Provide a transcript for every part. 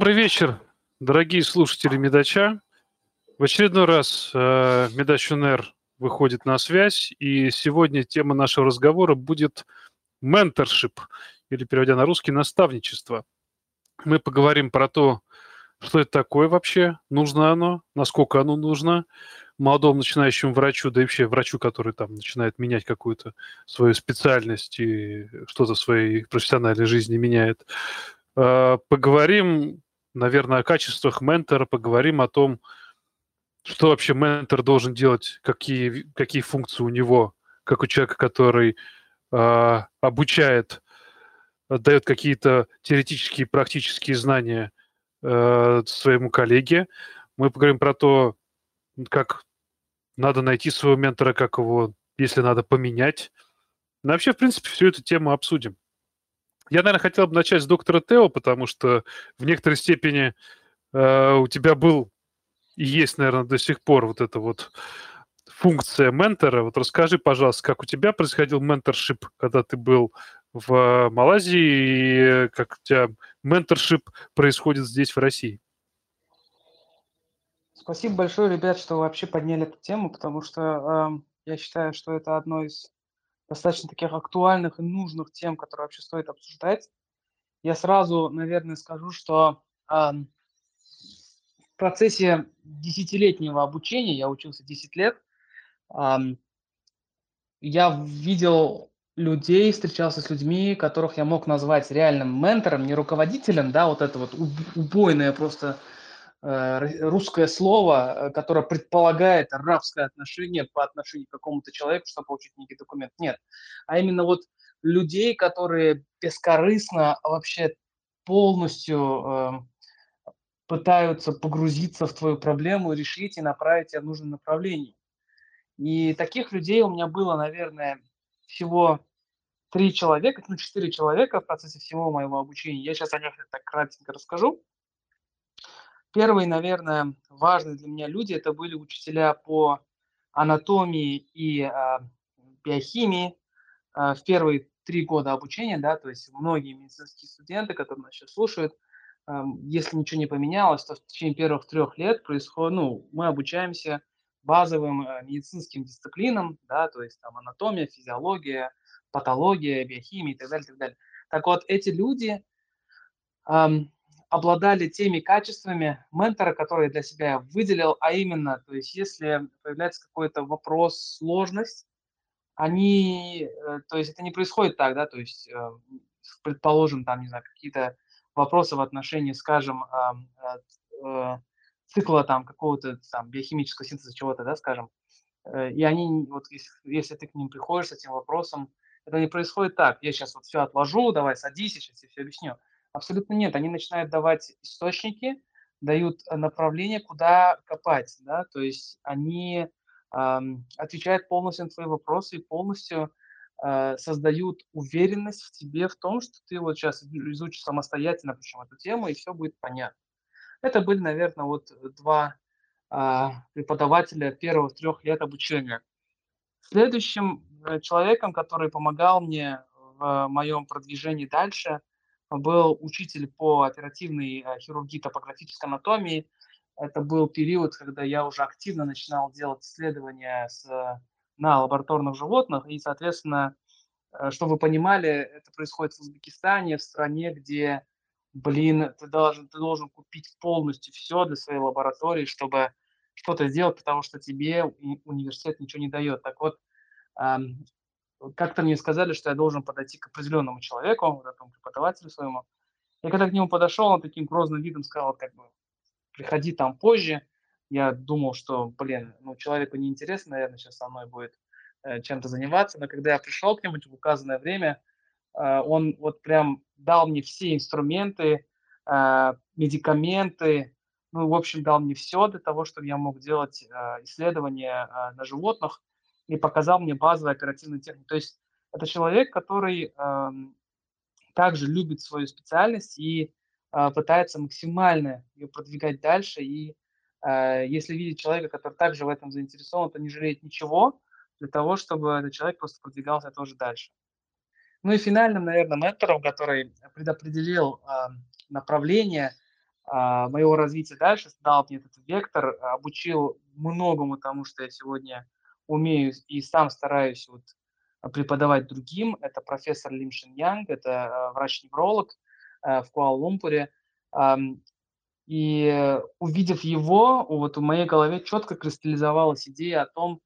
Добрый вечер, дорогие слушатели Медача. В очередной раз э, Медач УНР выходит на связь, и сегодня тема нашего разговора будет менторшип, или переводя на русский, наставничество. Мы поговорим про то, что это такое вообще, нужно оно, насколько оно нужно молодому начинающему врачу, да и вообще врачу, который там начинает менять какую-то свою специальность и что-то в своей профессиональной жизни меняет. Э, поговорим, наверное, о качествах ментора, поговорим о том, что вообще ментор должен делать, какие, какие функции у него, как у человека, который э, обучает, дает какие-то теоретические, практические знания э, своему коллеге. Мы поговорим про то, как надо найти своего ментора, как его, если надо, поменять. Ну, вообще, в принципе, всю эту тему обсудим. Я, наверное, хотел бы начать с доктора Тео, потому что в некоторой степени э, у тебя был и есть, наверное, до сих пор вот эта вот функция ментора. Вот расскажи, пожалуйста, как у тебя происходил менторшип, когда ты был в Малайзии, и как у тебя менторшип происходит здесь, в России? Спасибо большое, ребят, что вообще подняли эту тему, потому что э, я считаю, что это одно из достаточно таких актуальных и нужных тем, которые вообще стоит обсуждать. Я сразу, наверное, скажу, что э, в процессе десятилетнего обучения, я учился 10 лет, э, я видел людей, встречался с людьми, которых я мог назвать реальным ментором, не руководителем, да, вот это вот убойное просто русское слово, э, которое предполагает рабское отношение по отношению к какому-то человеку, чтобы получить некий документ. Нет. А именно вот людей, которые бескорыстно вообще полностью э, пытаются погрузиться в твою проблему, решить и направить тебя в нужном направлении. И таких людей у меня было, наверное, всего три человека, ну, четыре человека в процессе всего моего обучения. Я сейчас о них так кратенько расскажу. Первые, наверное, важные для меня люди это были учителя по анатомии и а, биохимии а, в первые три года обучения, да, то есть многие медицинские студенты, которые нас сейчас слушают, а, если ничего не поменялось, то в течение первых трех лет происходит, ну, мы обучаемся базовым а, медицинским дисциплинам, да, то есть там анатомия, физиология, патология, биохимия и так далее, и так далее. Так вот, эти люди, обладали теми качествами ментора, которые я для себя выделил, а именно, то есть если появляется какой-то вопрос, сложность, они, э, то есть это не происходит так, да, то есть, э, предположим, там, не знаю, какие-то вопросы в отношении, скажем, э, цикла там какого-то там биохимического синтеза чего-то, да, скажем, и они, вот если, если ты к ним приходишь с этим вопросом, это не происходит так, я сейчас вот все отложу, давай садись, я сейчас тебе все объясню. Абсолютно нет. Они начинают давать источники, дают э, направление, куда копать, да, то есть они эм, отвечают полностью на твои вопросы и полностью э, создают уверенность в тебе в том, что ты вот сейчас изучишь самостоятельно, причем эту тему, и все будет понятно. Это были, наверное, вот два э, преподавателя первых трех лет обучения. Следующим э, человеком, который помогал мне в моем продвижении дальше, был учитель по оперативной э, хирургии топографической анатомии. Это был период, когда я уже активно начинал делать исследования с, на лабораторных животных, и, соответственно, э, чтобы вы понимали, это происходит в Узбекистане, в стране, где, блин, ты должен, ты должен купить полностью все для своей лаборатории, чтобы что-то сделать, потому что тебе университет ничего не дает. Так вот, как-то мне сказали, что я должен подойти к определенному человеку, вот этому преподавателю своему. Я когда к нему подошел, он таким грозным видом сказал, как бы, приходи там позже. Я думал, что, блин, ну, человеку неинтересно, наверное, сейчас со мной будет э, чем-то заниматься. Но когда я пришел к нему в указанное время, э, он вот прям дал мне все инструменты, э, медикаменты, ну, в общем, дал мне все для того, чтобы я мог делать э, исследования э, на животных и показал мне базовую оперативную технику. То есть это человек, который э, также любит свою специальность и э, пытается максимально ее продвигать дальше. И э, если видеть человека, который также в этом заинтересован, то не жалеет ничего для того, чтобы этот человек просто продвигался тоже дальше. Ну и финальным, наверное, ментором, который предопределил э, направление, а, моего развития дальше, дал мне этот вектор, обучил многому тому, что я сегодня умею и сам стараюсь вот преподавать другим. Это профессор Лим Шин Янг, это врач-невролог в Куала-Лумпуре. И увидев его, вот в моей голове четко кристаллизовалась идея о том,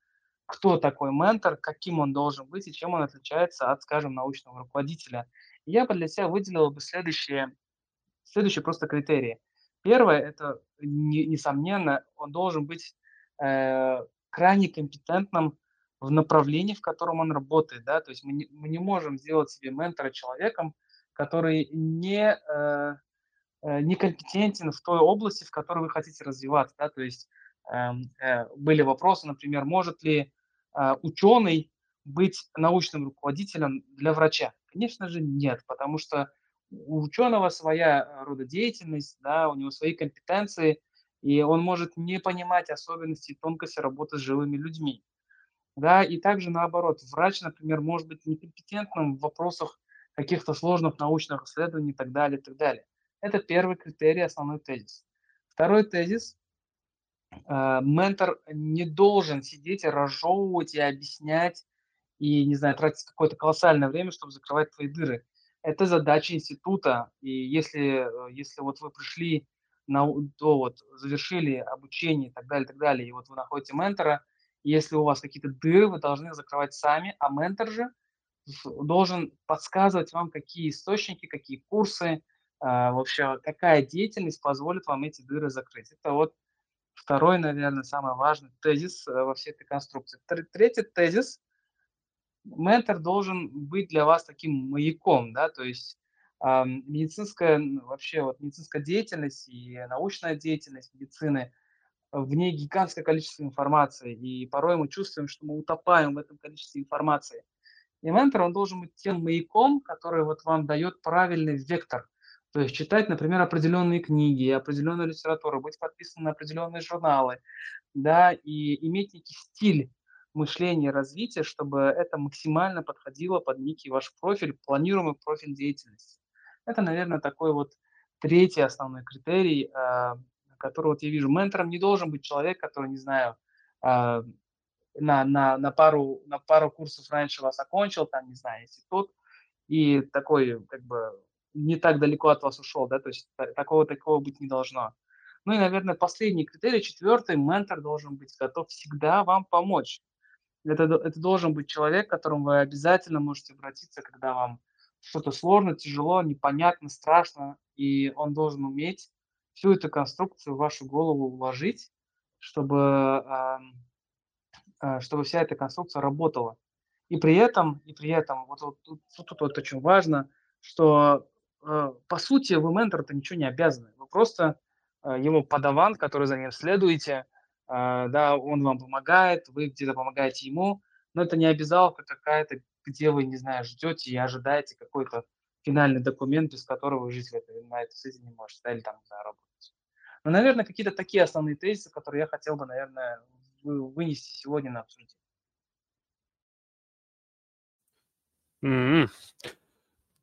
кто такой ментор, каким он должен быть и чем он отличается от, скажем, научного руководителя. И я бы для себя выделил бы следующие, следующие просто критерии. Первое, это, не, несомненно, он должен быть э, крайне компетентным в направлении, в котором он работает. Да? То есть мы не, мы не можем сделать себе ментора человеком, который не, э, э, некомпетентен в той области, в которой вы хотите развиваться. Да? То есть Эм, э, были вопросы, например, может ли э, ученый быть научным руководителем для врача? Конечно же нет, потому что у ученого своя рода деятельность, да, у него свои компетенции, и он может не понимать особенности и тонкости работы с живыми людьми. Да, и также наоборот, врач, например, может быть некомпетентным в вопросах каких-то сложных научных исследований и так далее, и так далее. Это первый критерий, основной тезис. Второй тезис Э, ментор не должен сидеть и разжевывать, и объяснять, и, не знаю, тратить какое-то колоссальное время, чтобы закрывать твои дыры. Это задача института. И если, э, если вот вы пришли на, то вот, завершили обучение и так далее, и так далее, и вот вы находите ментора, если у вас какие-то дыры, вы должны закрывать сами, а ментор же должен подсказывать вам, какие источники, какие курсы, э, вообще какая деятельность позволит вам эти дыры закрыть. Это вот Второй, наверное, самый важный тезис э, во всей этой конструкции. Третий тезис. Ментор должен быть для вас таким маяком, да, то есть медицинская, вообще вот медицинская деятельность и научная деятельность медицины, в ней гигантское количество информации, и порой мы чувствуем, что мы утопаем в этом количестве информации. И ментор, он должен быть тем маяком, который вот вам дает правильный вектор, то есть читать, например, определенные книги, определенную литературу, быть подписан на определенные журналы, да, и иметь некий стиль мышления, развития, чтобы это максимально подходило под некий ваш профиль, планируемый профиль деятельности. Это, наверное, такой вот третий основной критерий, а, который вот я вижу. Ментором не должен быть человек, который, не знаю, а, на, на, на, пару, на пару курсов раньше вас окончил, там, не знаю, институт, и такой, как бы, не так далеко от вас ушел, да, то есть такого такого быть не должно. Ну и, наверное, последний критерий, четвертый, ментор должен быть готов всегда вам помочь. Это, это должен быть человек, к которому вы обязательно можете обратиться, когда вам что-то сложно, тяжело, непонятно, страшно, и он должен уметь всю эту конструкцию в вашу голову уложить, чтобы, э, чтобы вся эта конструкция работала. И при этом, и при этом, вот, вот тут, вот очень важно, что Э, по сути, вы ментор-то ничего не обязаны. Вы просто э, ему подаван, который за ним следуете, э, да, он вам помогает, вы где-то помогаете ему, но это не обязаловка какая-то, где вы, не знаю, ждете и ожидаете какой-то финальный документ, без которого вы жить в этой, на этой свете не можете, да, или там, не знаю, работать. Но, наверное, какие-то такие основные тезисы, которые я хотел бы, наверное, вынести сегодня на обсуждение. Mm-hmm.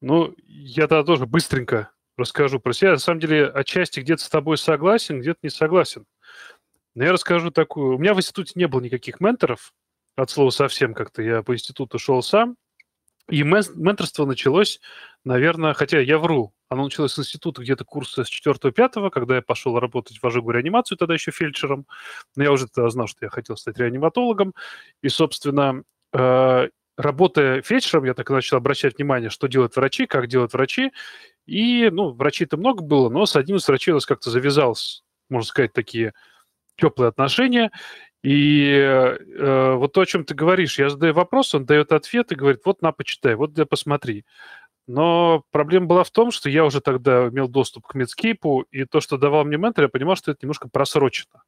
Ну, я тогда тоже быстренько расскажу про себя. На самом деле, отчасти где-то с тобой согласен, где-то не согласен. Но я расскажу такую. У меня в институте не было никаких менторов, от слова совсем как-то. Я по институту шел сам. И менторство началось, наверное, хотя я вру, оно началось с института где-то курса с 4-5, когда я пошел работать в ожогу реанимацию, тогда еще фельдшером. Но я уже тогда знал, что я хотел стать реаниматологом. И, собственно, э, работая фельдшером, я так начал обращать внимание, что делают врачи, как делают врачи. И, ну, врачей-то много было, но с одним из врачей у нас как-то завязалось, можно сказать, такие теплые отношения. И э, вот то, о чем ты говоришь, я задаю вопрос, он дает ответ и говорит, вот на, почитай, вот да посмотри. Но проблема была в том, что я уже тогда имел доступ к Medscape, и то, что давал мне ментор, я понимал, что это немножко просрочено.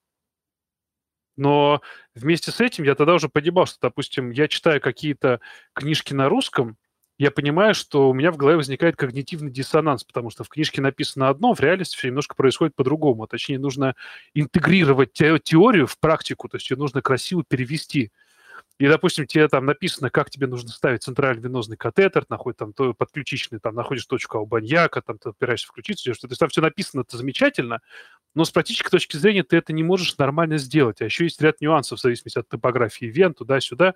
Но вместе с этим я тогда уже понимал, что, допустим, я читаю какие-то книжки на русском, я понимаю, что у меня в голове возникает когнитивный диссонанс, потому что в книжке написано одно, в реальности все немножко происходит по-другому. Точнее, нужно интегрировать те- теорию в практику, то есть ее нужно красиво перевести. и, допустим, тебе там написано, как тебе нужно ставить центральный венозный катетер, находишь там то, подключичный, там находишь точку Аубаньяка, там ты опираешься включиться, что-то. То есть там все написано, это замечательно, но с практической точки зрения ты это не можешь нормально сделать. А еще есть ряд нюансов в зависимости от топографии вен, туда-сюда.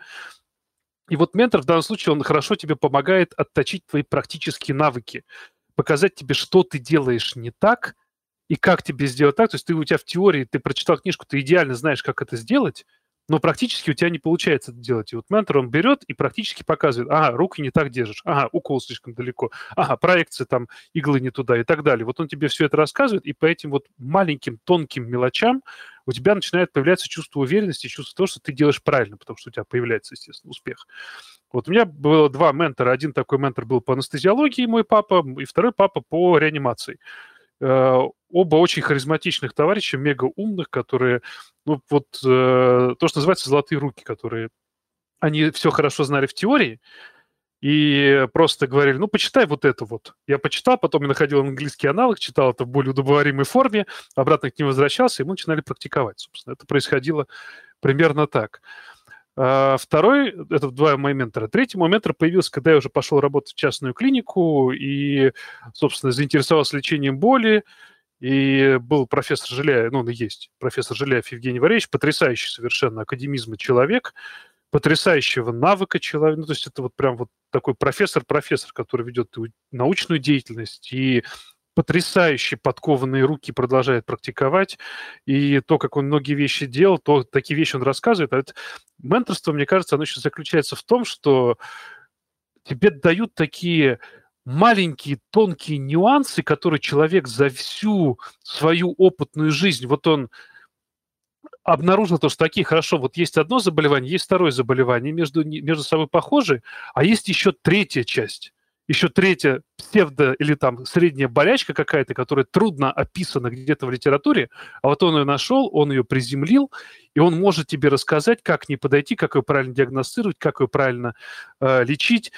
И вот ментор в данном случае, он хорошо тебе помогает отточить твои практические навыки, показать тебе, что ты делаешь не так, и как тебе сделать так. То есть ты у тебя в теории, ты прочитал книжку, ты идеально знаешь, как это сделать, но практически у тебя не получается это делать. И вот ментор, он берет и практически показывает, ага, руки не так держишь, ага, укол слишком далеко, ага, проекция там, иглы не туда и так далее. Вот он тебе все это рассказывает, и по этим вот маленьким тонким мелочам у тебя начинает появляться чувство уверенности, чувство того, что ты делаешь правильно, потому что у тебя появляется, естественно, успех. Вот у меня было два ментора. Один такой ментор был по анестезиологии, мой папа, и второй папа по реанимации. Э, оба очень харизматичных товарища, мега умных, которые, ну, вот э, то, что называется золотые руки, которые они все хорошо знали в теории, и просто говорили, ну, почитай вот это вот. Я почитал, потом я находил английский аналог, читал это в более удобоваримой форме, обратно к нему возвращался, и мы начинали практиковать, собственно. Это происходило примерно так. А второй, это два мои. Третий мой появился, когда я уже пошел работать в частную клинику и, собственно, заинтересовался лечением боли. И был профессор Жиляев, ну, он и есть профессор Жиляев Евгений Валерьевич, потрясающий совершенно академизма человек, потрясающего навыка человека. Ну, то есть это вот прям вот такой профессор-профессор, который ведет научную деятельность и потрясающие подкованные руки продолжает практиковать, и то, как он многие вещи делал, то такие вещи он рассказывает. А это менторство, мне кажется, оно еще заключается в том, что тебе дают такие маленькие тонкие нюансы, которые человек за всю свою опытную жизнь, вот он обнаружил то, что такие, хорошо, вот есть одно заболевание, есть второе заболевание, между, между собой похожи, а есть еще третья часть еще третья псевдо или там средняя болячка какая-то, которая трудно описана где-то в литературе, а вот он ее нашел, он ее приземлил, и он может тебе рассказать, как не подойти, как ее правильно диагностировать, как ее правильно э, лечить.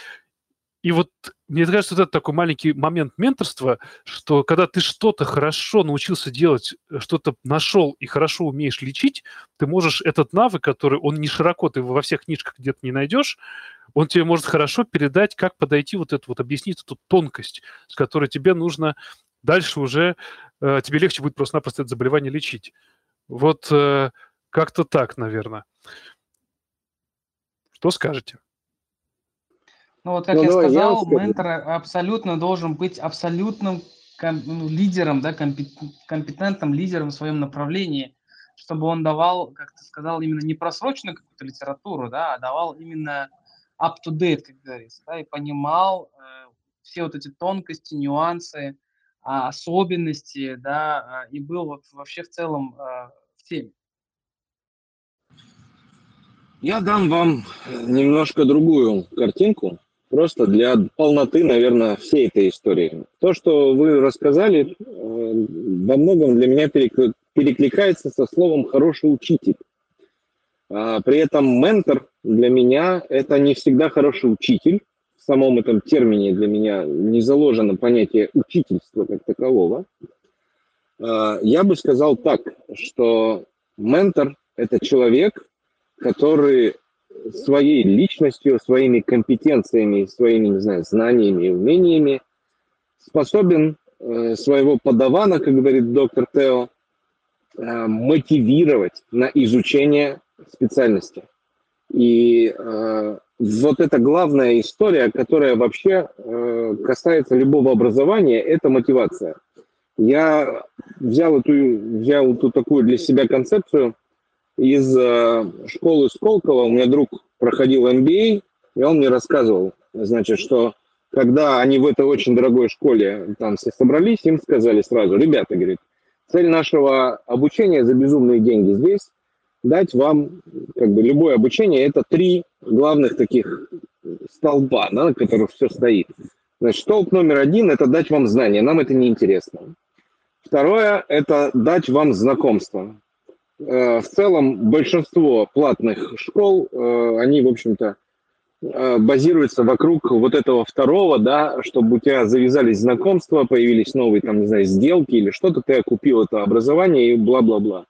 И вот мне кажется, вот это такой маленький момент менторства, что когда ты что-то хорошо научился делать, что-то нашел и хорошо умеешь лечить, ты можешь этот навык, который он не широко, ты во всех книжках где-то не найдешь, он тебе может хорошо передать, как подойти вот эту вот, объяснить эту тонкость, с которой тебе нужно дальше уже, э, тебе легче будет просто-напросто это заболевание лечить. Вот э, как-то так, наверное. Что скажете? Ну вот, как ну, я давай, сказал, я ментор абсолютно должен быть абсолютным ну, лидером, да, компетентным лидером в своем направлении, чтобы он давал, как ты сказал, именно не просроченную какую-то литературу, да, а давал именно up-to-date, как говорится, да, и понимал э, все вот эти тонкости, нюансы, а, особенности, да, а, и был вот вообще в целом э, в теме. Я дам вам немножко другую картинку, просто для полноты, наверное, всей этой истории. То, что вы рассказали, э, во многом для меня перекликается со словом «хороший учитель». А, при этом ментор для меня это не всегда хороший учитель. В самом этом термине для меня не заложено понятие учительства как такового. А, я бы сказал так, что ментор – это человек, который своей личностью, своими компетенциями, своими, не знаю, знаниями и умениями способен э, своего подавана, как говорит доктор Тео, э, мотивировать на изучение специальности. И э, вот это главная история, которая вообще касается любого образования, это мотивация. Я взял эту, взял эту такую для себя концепцию из э, школы Сколково. У меня друг проходил MBA, и он мне рассказывал, значит, что когда они в этой очень дорогой школе там собрались, им сказали сразу, ребята, говорит, цель нашего обучения за безумные деньги здесь дать вам как бы любое обучение. Это три главных таких столба, да, на которых все стоит. Значит, столб номер один – это дать вам знания, нам это не интересно. Второе – это дать вам знакомство. Э, в целом большинство платных школ, э, они, в общем-то, э, базируются вокруг вот этого второго, да, чтобы у тебя завязались знакомства, появились новые, там, не знаю, сделки или что-то, ты купил это образование и бла-бла-бла.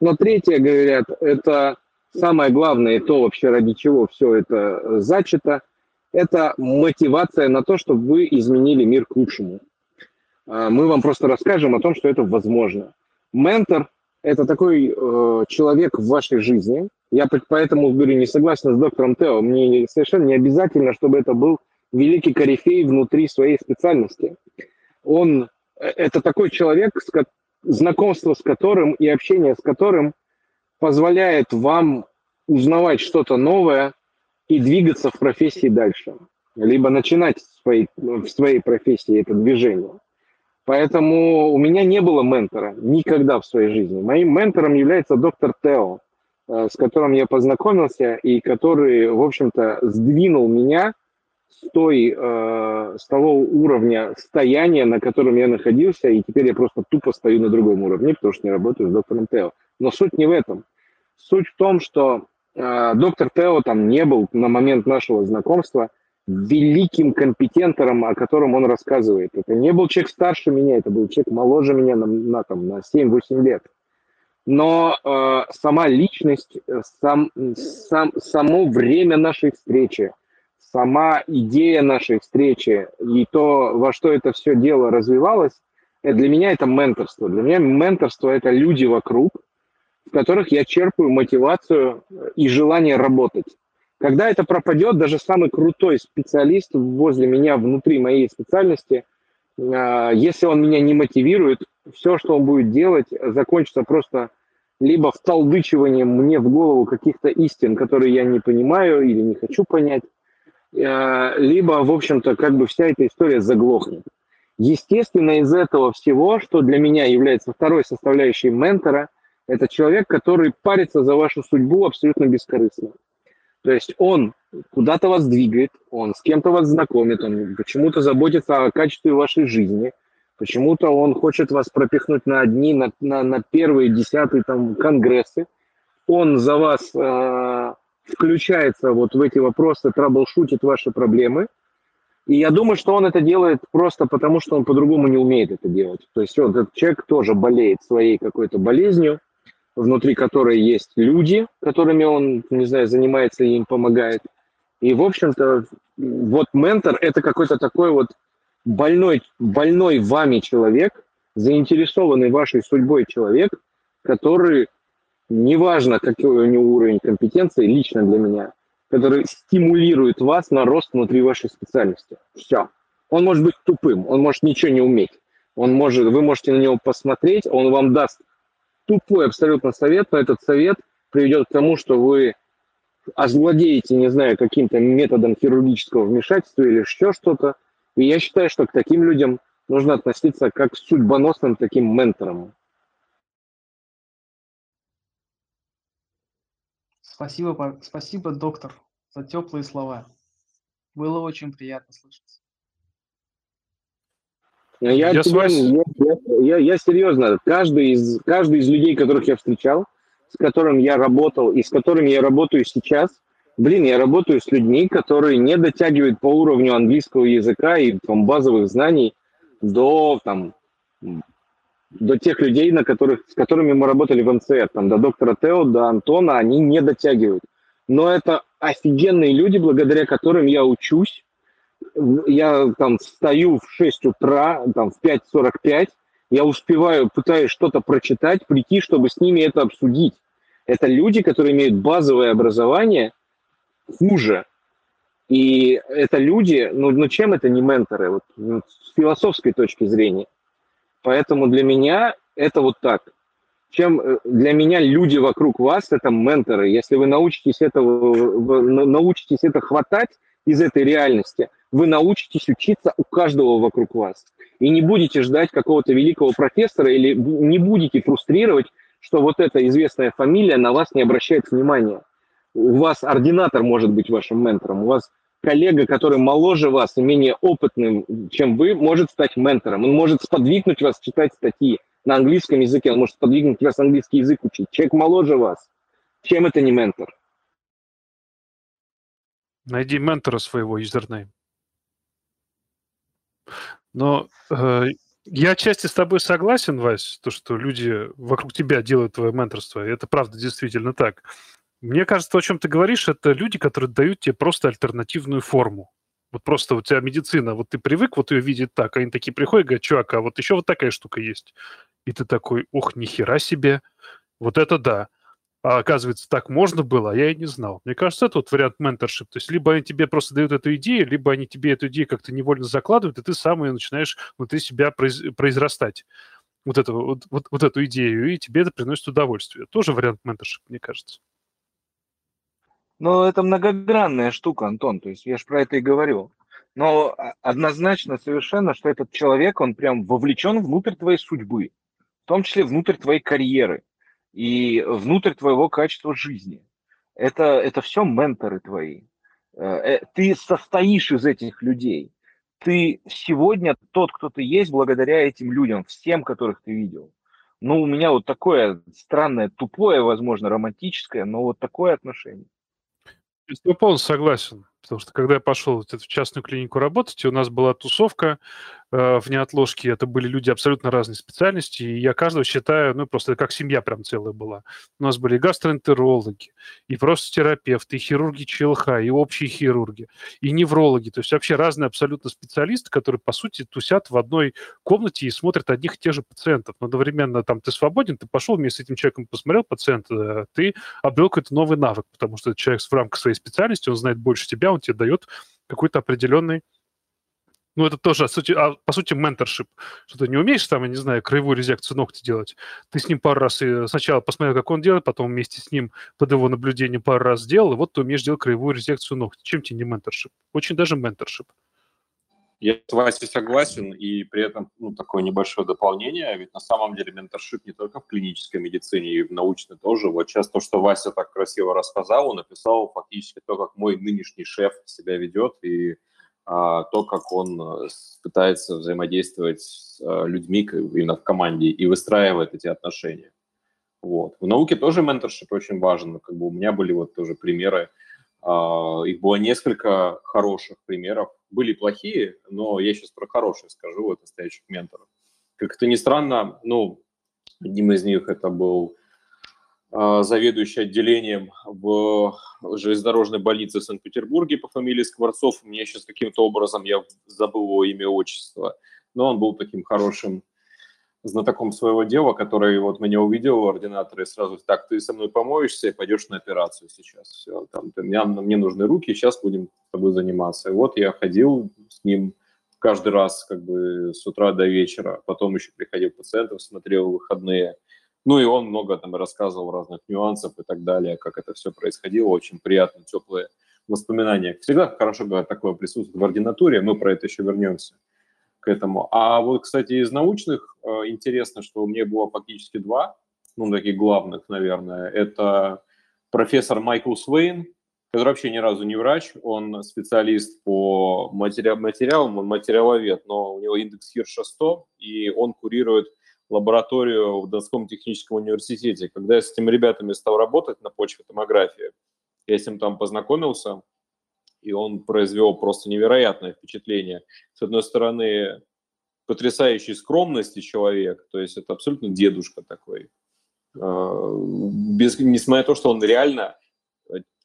Но третье, говорят, это самое главное, и то вообще ради чего все это зачато, это мотивация на то, чтобы вы изменили мир к лучшему. Мы вам просто расскажем о том, что это возможно. Ментор – это такой э, человек в вашей жизни. Я поэтому говорю, не согласен с доктором Тео. Мне совершенно не обязательно, чтобы это был великий корифей внутри своей специальности. Он э, – это такой человек, знакомство с которым и общение с которым позволяет вам узнавать что-то новое и двигаться в профессии дальше, либо начинать в своей, в своей профессии это движение. Поэтому у меня не было ментора никогда в своей жизни. Моим ментором является доктор Тео, э, с которым я познакомился и который, в общем-то, сдвинул меня с, той, э, с того уровня стояния, на котором я находился, и теперь я просто тупо стою на другом уровне, потому что не работаю с доктором Тео. Но суть не в этом. Суть в том, что э, доктор Тео там не был на момент нашего знакомства великим компетентором, о котором он рассказывает. Это не был человек старше меня, это был человек моложе меня на, на, там, на 7-8 лет. Но э, сама личность, э, сам, сам, само время нашей встречи, сама идея нашей встречи и то, во что это все дело развивалось, э, для меня это менторство. Для меня менторство – это люди вокруг, в которых я черпаю мотивацию и желание работать. Когда это пропадет, даже самый крутой специалист возле меня, внутри моей специальности, э, если он меня не мотивирует, все, что он будет делать, закончится просто либо вталдычиванием мне в голову каких-то истин, которые я не понимаю или не хочу понять, Э, либо, в общем-то, как бы вся эта история заглохнет. Естественно, из этого всего, что для меня является второй составляющей ментора, это человек, который парится за вашу судьбу абсолютно бескорыстно. То есть он куда-то вас двигает, он с кем-то вас знакомит, он почему-то заботится о качестве вашей жизни, почему-то он хочет вас пропихнуть на одни, на, на, на первые, десятые там конгрессы, он за вас э, включается вот в эти вопросы, траблшутит ваши проблемы. И я думаю, что он это делает просто потому, что он по-другому не умеет это делать. То есть вот этот человек тоже болеет своей какой-то болезнью, внутри которой есть люди, которыми он, не знаю, занимается и им помогает. И, в общем-то, вот ментор – это какой-то такой вот больной, больной вами человек, заинтересованный вашей судьбой человек, который неважно, какой у него уровень компетенции, лично для меня, который стимулирует вас на рост внутри вашей специальности. Все. Он может быть тупым, он может ничего не уметь. Он может, вы можете на него посмотреть, он вам даст тупой абсолютно совет, но этот совет приведет к тому, что вы овладеете, не знаю, каким-то методом хирургического вмешательства или еще что-то. И я считаю, что к таким людям нужно относиться как к судьбоносным таким менторам. Спасибо, спасибо, доктор, за теплые слова. Было очень приятно слышать. Я, я, я, я, я, я серьезно, каждый из, каждый из людей, которых я встречал, с которым я работал и с которыми я работаю сейчас, блин, я работаю с людьми, которые не дотягивают по уровню английского языка и там, базовых знаний до там, до тех людей, на которых, с которыми мы работали в МЦР, там, до доктора Тео, до Антона, они не дотягивают. Но это офигенные люди, благодаря которым я учусь. Я там встаю в 6 утра, там в 5.45, я успеваю, пытаюсь что-то прочитать, прийти, чтобы с ними это обсудить. Это люди, которые имеют базовое образование хуже. И это люди, ну, ну чем это не менторы, вот, ну, с философской точки зрения – Поэтому для меня это вот так. Чем э, для меня люди вокруг вас – это менторы. Если вы научитесь, этого, научитесь это хватать из этой реальности, вы научитесь учиться у каждого вокруг вас. И не будете ждать какого-то великого профессора или не будете фрустрировать, что вот эта известная фамилия на вас не обращает внимания. У вас ординатор может быть вашим ментором, у вас коллега, который моложе вас и менее опытным, чем вы, может стать ментором. Он может сподвигнуть вас читать статьи на английском языке, он может сподвигнуть вас английский язык учить. Человек моложе вас. Чем это не ментор? Найди ментора своего юзернейм. Но э, я отчасти с тобой согласен, Вась, то, что люди вокруг тебя делают твое менторство. И это правда действительно так. Мне кажется, о чем ты говоришь, это люди, которые дают тебе просто альтернативную форму. Вот просто у тебя медицина, вот ты привык вот ее видеть так, а они такие приходят и говорят, чувак, а вот еще вот такая штука есть. И ты такой, ох, нихера себе, вот это да. А оказывается, так можно было, а я и не знал. Мне кажется, это вот вариант менторшип. То есть либо они тебе просто дают эту идею, либо они тебе эту идею как-то невольно закладывают, и ты сам ее начинаешь внутри себя произ... произрастать. Вот эту, вот, вот, вот эту идею, и тебе это приносит удовольствие. Тоже вариант менторшип, мне кажется. Ну, это многогранная штука, Антон, то есть я же про это и говорю. Но однозначно совершенно, что этот человек, он прям вовлечен внутрь твоей судьбы, в том числе внутрь твоей карьеры и внутрь твоего качества жизни. Это, это все менторы твои. Э, э, ты состоишь из этих людей. Ты сегодня тот, кто ты есть, благодаря этим людям, всем, которых ты видел. Ну, у меня вот такое странное, тупое, возможно, романтическое, но вот такое отношение. Я полностью согласен. Потому что когда я пошел в частную клинику работать, у нас была тусовка э, в неотложке, это были люди абсолютно разной специальности, и я каждого считаю, ну, просто как семья прям целая была. У нас были гастроэнтерологи, и просто терапевты, и хирурги ЧЛХ, и общие хирурги, и неврологи. То есть вообще разные абсолютно специалисты, которые, по сути, тусят в одной комнате и смотрят одних и тех же пациентов. Но одновременно там ты свободен, ты пошел вместе с этим человеком, посмотрел пациента, ты обрел какой-то новый навык, потому что человек в рамках своей специальности, он знает больше тебя, он тебе дает какой-то определенный ну, это тоже, а, по сути, менторшип. Что ты не умеешь там, я не знаю, краевую резекцию ногти делать. Ты с ним пару раз и сначала посмотрел, как он делает, потом вместе с ним под его наблюдением пару раз сделал, и вот ты умеешь делать краевую резекцию ногти. Чем тебе не менторшип? Очень даже менторшип. Я с Васей согласен, и при этом ну, такое небольшое дополнение, ведь на самом деле менторшип не только в клинической медицине, и в научной тоже. Вот сейчас то, что Вася так красиво рассказал, он написал фактически то, как мой нынешний шеф себя ведет, и а, то, как он э, пытается взаимодействовать с а, людьми именно в команде и выстраивает эти отношения. Вот. В науке тоже менторшип очень важен. Как бы у меня были вот тоже примеры, их было несколько хороших примеров были плохие, но я сейчас про хорошие скажу, вот настоящих менторов. Как это ни странно, ну, одним из них это был э, заведующий отделением в железнодорожной больнице в Санкт-Петербурге по фамилии Скворцов. Мне сейчас каким-то образом, я забыл его имя, отчество, но он был таким хорошим знатоком своего дела, который вот меня увидел в ординаторе и сразу, так, ты со мной помоешься и пойдешь на операцию сейчас. Все, там, ты, мне, мне нужны руки, сейчас будем с тобой заниматься. И вот я ходил с ним каждый раз как бы с утра до вечера, потом еще приходил пациентов, смотрел выходные. Ну и он много там рассказывал разных нюансов и так далее, как это все происходило, очень приятные, теплые воспоминания. Всегда хорошо, когда такое присутствует в ординатуре, мы про это еще вернемся к этому. А вот, кстати, из научных э, интересно, что меня было фактически два, ну, таких главных, наверное. Это профессор Майкл Свейн, который вообще ни разу не врач, он специалист по матери... материалам, он материаловед, но у него индекс Хирша 100, и он курирует лабораторию в Донском техническом университете. Когда я с этими ребятами стал работать на почве томографии, я с ним там познакомился, и он произвел просто невероятное впечатление. С одной стороны, потрясающей скромности человек, то есть это абсолютно дедушка такой. А, без, несмотря на то, что он реально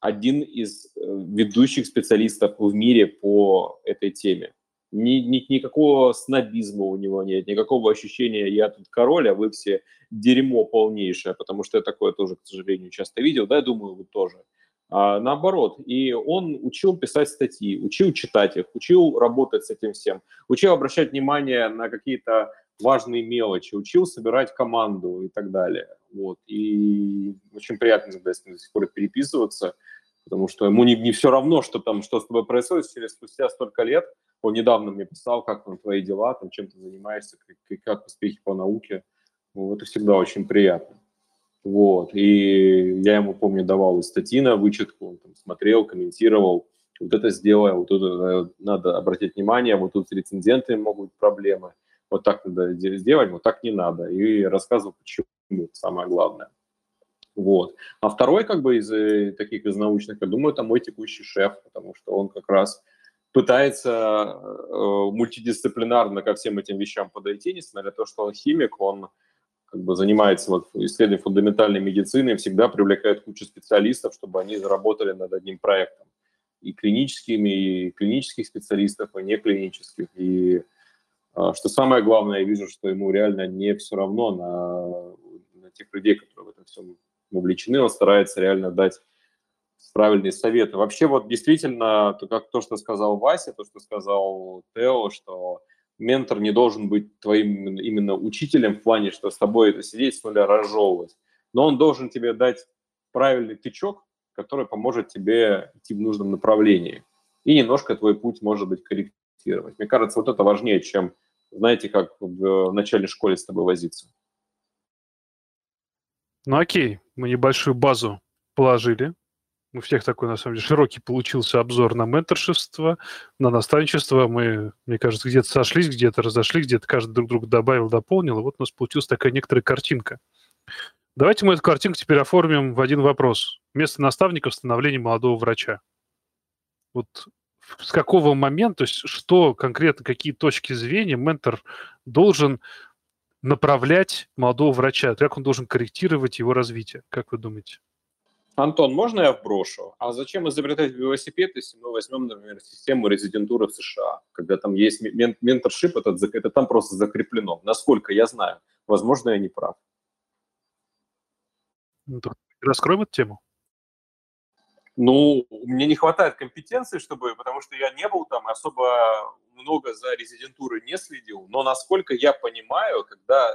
один из э, ведущих специалистов в мире по этой теме. Ни, ни, никакого снобизма у него нет, никакого ощущения «я тут король, а вы все дерьмо полнейшее», потому что я такое тоже, к сожалению, часто видел, да, я думаю, вы тоже а, наоборот. И он учил писать статьи, учил читать их, учил работать с этим всем, учил обращать внимание на какие-то важные мелочи, учил собирать команду и так далее. Вот. И очень приятно иногда с ним до сих пор переписываться, потому что ему не, не все равно, что там, что с тобой происходит через спустя столько лет. Он недавно мне писал, как там твои дела, там, чем ты занимаешься, как, как успехи по науке. Ну, это всегда очень приятно. Вот. И я ему, помню, давал и статьи на вычетку, он там смотрел, комментировал, вот это сделай, вот тут э, надо обратить внимание, вот тут с рецензентами могут быть проблемы, вот так надо сделать, вот так не надо. И рассказывал, почему, самое главное. Вот. А второй, как бы, из э, таких из научных, я думаю, это мой текущий шеф, потому что он как раз пытается э, мультидисциплинарно ко всем этим вещам подойти, несмотря на то, что он химик, он как бы занимается вот исследованием фундаментальной медицины, всегда привлекает кучу специалистов, чтобы они заработали над одним проектом. И клиническими, и клинических специалистов, и неклинических. И а, что самое главное, я вижу, что ему реально не все равно на, на тех людей, которые в этом всем вовлечены, он старается реально дать правильные советы. Вообще вот действительно, то, как то, что сказал Вася, то, что сказал Тео, что ментор не должен быть твоим именно учителем в плане, что с тобой это сидеть с нуля разжевывать, но он должен тебе дать правильный тычок, который поможет тебе идти в нужном направлении. И немножко твой путь, может быть, корректировать. Мне кажется, вот это важнее, чем, знаете, как в начале школе с тобой возиться. Ну окей, мы небольшую базу положили, у всех такой, на самом деле, широкий получился обзор на менторшество, на наставничество. Мы, мне кажется, где-то сошлись, где-то разошлись, где-то каждый друг друга добавил, дополнил. И вот у нас получилась такая некоторая картинка. Давайте мы эту картинку теперь оформим в один вопрос. Место наставника в становлении молодого врача. Вот с какого момента, то есть что конкретно, какие точки зрения ментор должен направлять молодого врача, как он должен корректировать его развитие, как вы думаете? Антон, можно я вброшу? А зачем изобретать велосипед, если мы возьмем, например, систему резидентуры в США, когда там есть мен- менторшип, это, это там просто закреплено. Насколько я знаю. Возможно, я не прав. Ну, раскроем эту тему. Ну, мне не хватает компетенции, чтобы, потому что я не был там, особо много за резидентурой не следил. Но насколько я понимаю, когда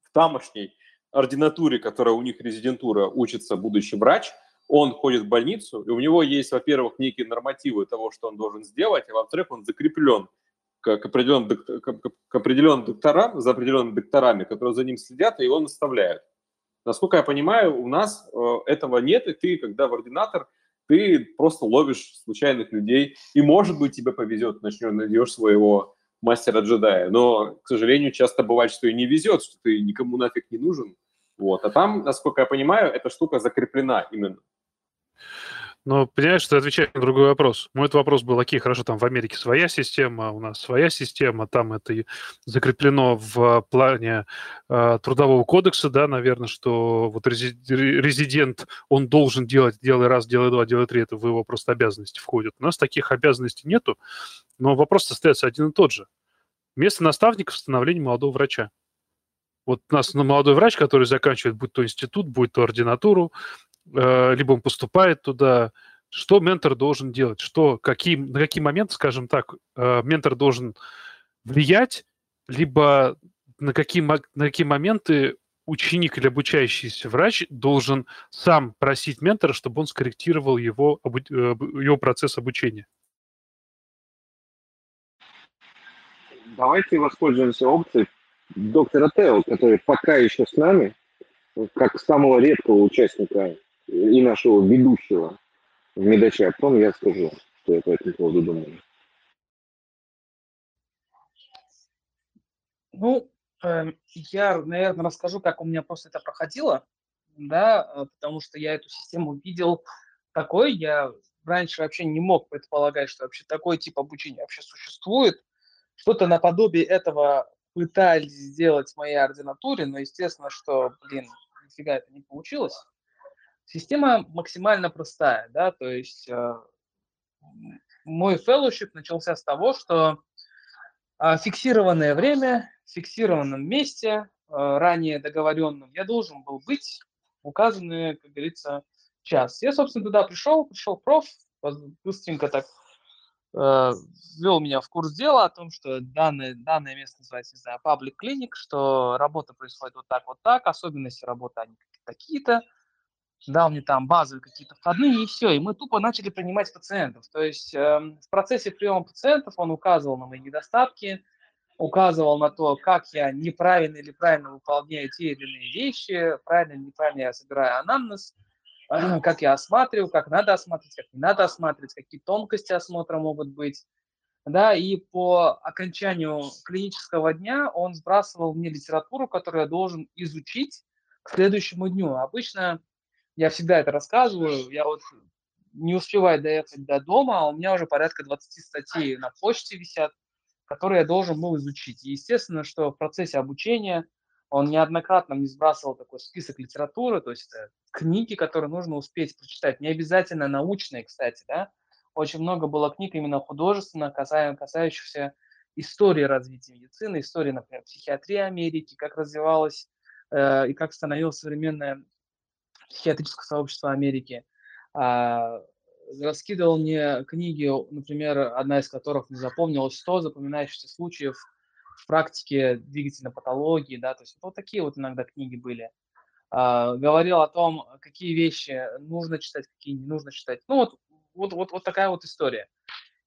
в тамошней ординатуре, которая у них резидентура, учится будущий врач, он ходит в больницу, и у него есть, во-первых, некие нормативы того, что он должен сделать, а во-вторых, он закреплен к, определенным, к, к определенным докторам, за определенными докторами, которые за ним следят, и его наставляют. Насколько я понимаю, у нас э, этого нет, и ты, когда в ординатор, ты просто ловишь случайных людей, и, может быть, тебе повезет, начнешь, найдешь своего мастера-джедая. Но, к сожалению, часто бывает, что и не везет, что ты никому нафиг не нужен, вот. А там, насколько я понимаю, эта штука закреплена именно. Но, понимаешь, что отвечаю на другой вопрос. Мой вопрос был, окей, хорошо, там в Америке своя система, у нас своя система, там это закреплено в плане э, трудового кодекса, да, наверное, что вот резидент, он должен делать, делай раз, делай два, делай три, это в его просто обязанности входит. У нас таких обязанностей нету, но вопрос остается один и тот же. Место наставника в становлении молодого врача. Вот у нас молодой врач, который заканчивает, будь то институт, будь то ординатуру, э, либо он поступает туда, что ментор должен делать, что, какие, на какие моменты, скажем так, э, ментор должен влиять, либо на какие, на какие моменты ученик или обучающийся врач должен сам просить ментора, чтобы он скорректировал его, э, его процесс обучения. Давайте воспользуемся опцией доктора Тео, который пока еще с нами, как самого редкого участника и нашего ведущего в Медаче, а потом я скажу, что я по этому поводу думаю. Ну, э, я, наверное, расскажу, как у меня просто это проходило, да, э, потому что я эту систему видел такой, я раньше вообще не мог предполагать, что вообще такой тип обучения вообще существует. Что-то наподобие этого пытались сделать в моей ординатуре, но естественно, что, блин, нифига это не получилось. Система максимально простая, да, то есть э, мой fellowship начался с того, что э, фиксированное время, в фиксированном месте, э, ранее договоренном, я должен был быть указанный, как говорится, час. Я, собственно, туда пришел, пришел проф, быстренько так ввел меня в курс дела о том, что данное, данное место называется, не знаю, public clinic, что работа происходит вот так, вот так, особенности работы они такие-то, дал мне там базовые какие-то входные, и все, и мы тупо начали принимать пациентов. То есть э, в процессе приема пациентов он указывал на мои недостатки, указывал на то, как я неправильно или правильно выполняю те или иные вещи, правильно или неправильно я собираю анамнез, как я осматриваю, как надо осматривать, как не надо осматривать, какие тонкости осмотра могут быть. Да, и по окончанию клинического дня он сбрасывал мне литературу, которую я должен изучить к следующему дню. Обычно я всегда это рассказываю, я вот не успеваю доехать до дома, а у меня уже порядка 20 статей на почте висят, которые я должен был изучить. И естественно, что в процессе обучения он неоднократно мне сбрасывал такой список литературы, то есть это книги, которые нужно успеть прочитать. Не обязательно научные, кстати, да. Очень много было книг именно художественно, касающихся истории развития медицины, истории, например, психиатрии Америки, как развивалась э, и как становилось современное психиатрическое сообщество Америки. Э, раскидывал мне книги, например, одна из которых не запомнилась, 100 запоминающихся случаев в практике двигательной патологии, да, то есть вот такие вот иногда книги были. Э, говорил о том, какие вещи нужно читать, какие не нужно читать. Ну вот, вот, вот, вот такая вот история.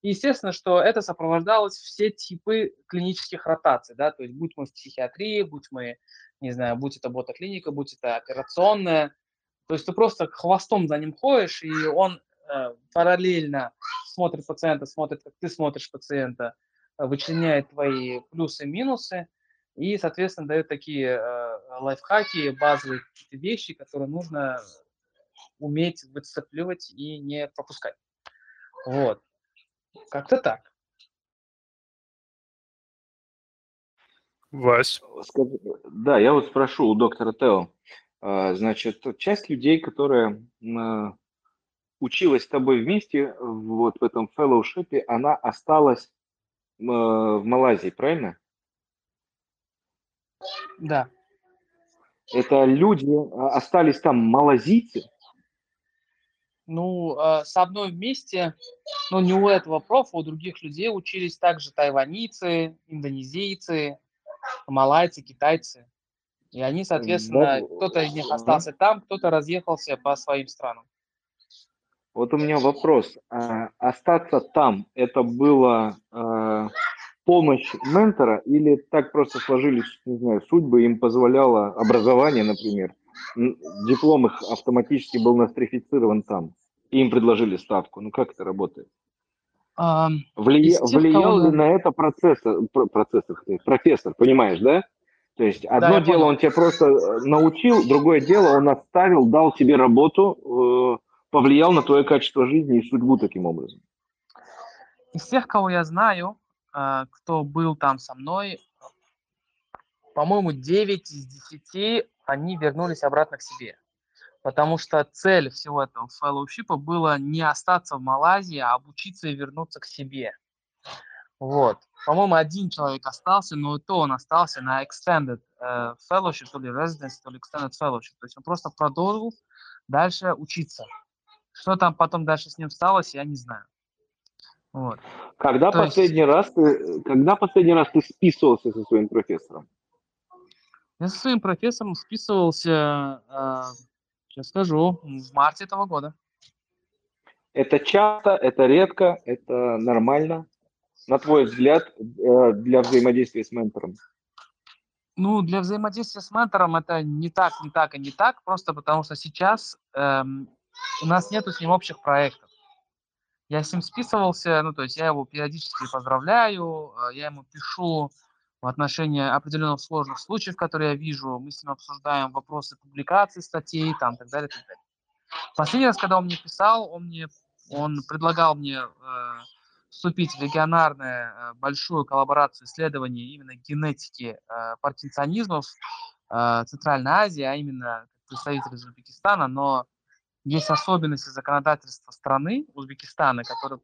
И естественно, что это сопровождалось все типы клинических ротаций, да, то есть будь мы в психиатрии, будь мы, не знаю, будь это ботоклиника, будь это операционная, то есть ты просто хвостом за ним ходишь, и он э, параллельно смотрит пациента, смотрит, как ты смотришь пациента, вычленяет твои плюсы и минусы, и, соответственно, дает такие э, лайфхаки, базовые вещи, которые нужно уметь выцепливать и не пропускать. Вот. Как-то так. Вась. Скажи, да, я вот спрошу у доктора Тео. Значит, часть людей, которая училась с тобой вместе вот в этом фэллоушипе, она осталась в Малайзии, правильно? Да. Это люди остались там малазийцы? Ну, э, со мной вместе, ну, не у этого профа, у других людей учились также тайванийцы, индонезийцы, малайцы, китайцы. И они, соответственно, да, кто-то из них остался там, кто-то разъехался по своим странам. Вот у меня вопрос. А, остаться там, это было а, помощь ментора или так просто сложились, не знаю, судьбы, им позволяло образование, например, диплом их автоматически был нострифицирован там, и им предложили ставку. Ну как это работает? А, Влия... Влиял ли на это процессор, процессор, профессор, понимаешь, да? То есть одно да, дело, понял. он тебя просто э, научил, другое дело, он оставил, дал тебе работу, э, повлиял на твое качество жизни и судьбу таким образом. Из тех, кого я знаю, э, кто был там со мной, по-моему, 9 из 10 они вернулись обратно к себе. Потому что цель всего этого фэллоушипа было не остаться в Малайзии, а обучиться и вернуться к себе. Вот. По-моему, один человек остался, но и то он остался на extended э, fellowship, то ли residence, то ли extended fellowship. То есть он просто продолжил дальше учиться. Что там потом дальше с ним сталось, я не знаю. Вот. Когда последний есть... раз ты, когда последний раз ты списывался со своим профессором? Я со своим профессором списывался, э, сейчас скажу, в марте этого года. Это часто, это редко, это нормально, на твой взгляд, э, для взаимодействия с ментором? Ну, для взаимодействия с ментором это не так, не так и не так, просто потому что сейчас эм, у нас нету с ним общих проектов. Я с ним списывался, ну, то есть я его периодически поздравляю, э, я ему пишу в отношении определенных сложных случаев, которые я вижу, мы с ним обсуждаем вопросы публикации статей, там, так далее, так далее. Последний раз, когда он мне писал, он мне, он предлагал мне э, вступить в регионарную э, большую коллаборацию исследований именно генетики э, паркинсонизмов э, Центральной Азии, а именно представитель Узбекистана, но есть особенности законодательства страны Узбекистана, которые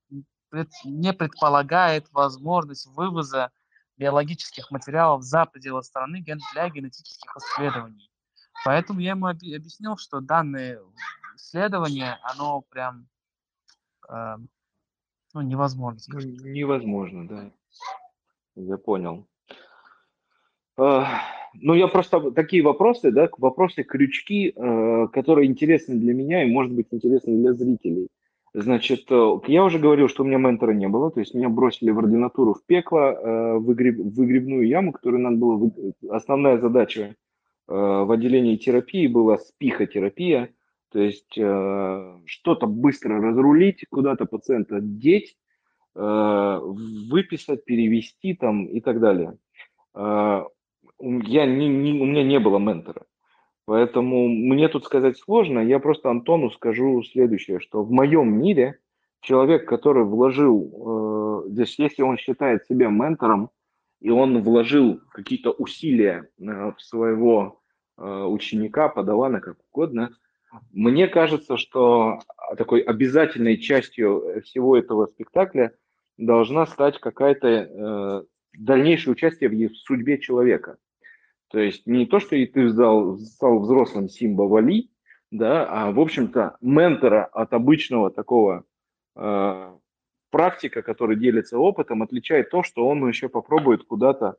не предполагает возможность вывоза биологических материалов за пределы страны для генетических исследований. Поэтому я ему объяснил, что данное исследование, оно прям э, ну, невозможно. Ну, невозможно, да. Я понял. Ну, я просто такие вопросы, да, вопросы, крючки, э, которые интересны для меня и, может быть, интересны для зрителей. Значит, э, я уже говорил, что у меня ментора не было, то есть меня бросили в ординатуру в пекло, э, в, выгреб, в выгребную яму, которую надо было... Основная задача в отделении терапии была спихотерапия, то есть э, что-то быстро разрулить, куда-то пациента деть, э, выписать, перевести там и так далее. Э, я не, не, у меня не было ментора. Поэтому мне тут сказать сложно. Я просто Антону скажу следующее, что в моем мире человек, который вложил, э, здесь, если он считает себя ментором, и он вложил какие-то усилия в своего ученика, подавана, как угодно, мне кажется, что такой обязательной частью всего этого спектакля должна стать какая-то дальнейшее участие в судьбе человека. То есть не то, что ты стал, стал взрослым Симба Вали, да, а, в общем-то, ментора от обычного такого э, практика, который делится опытом, отличает то, что он еще попробует куда-то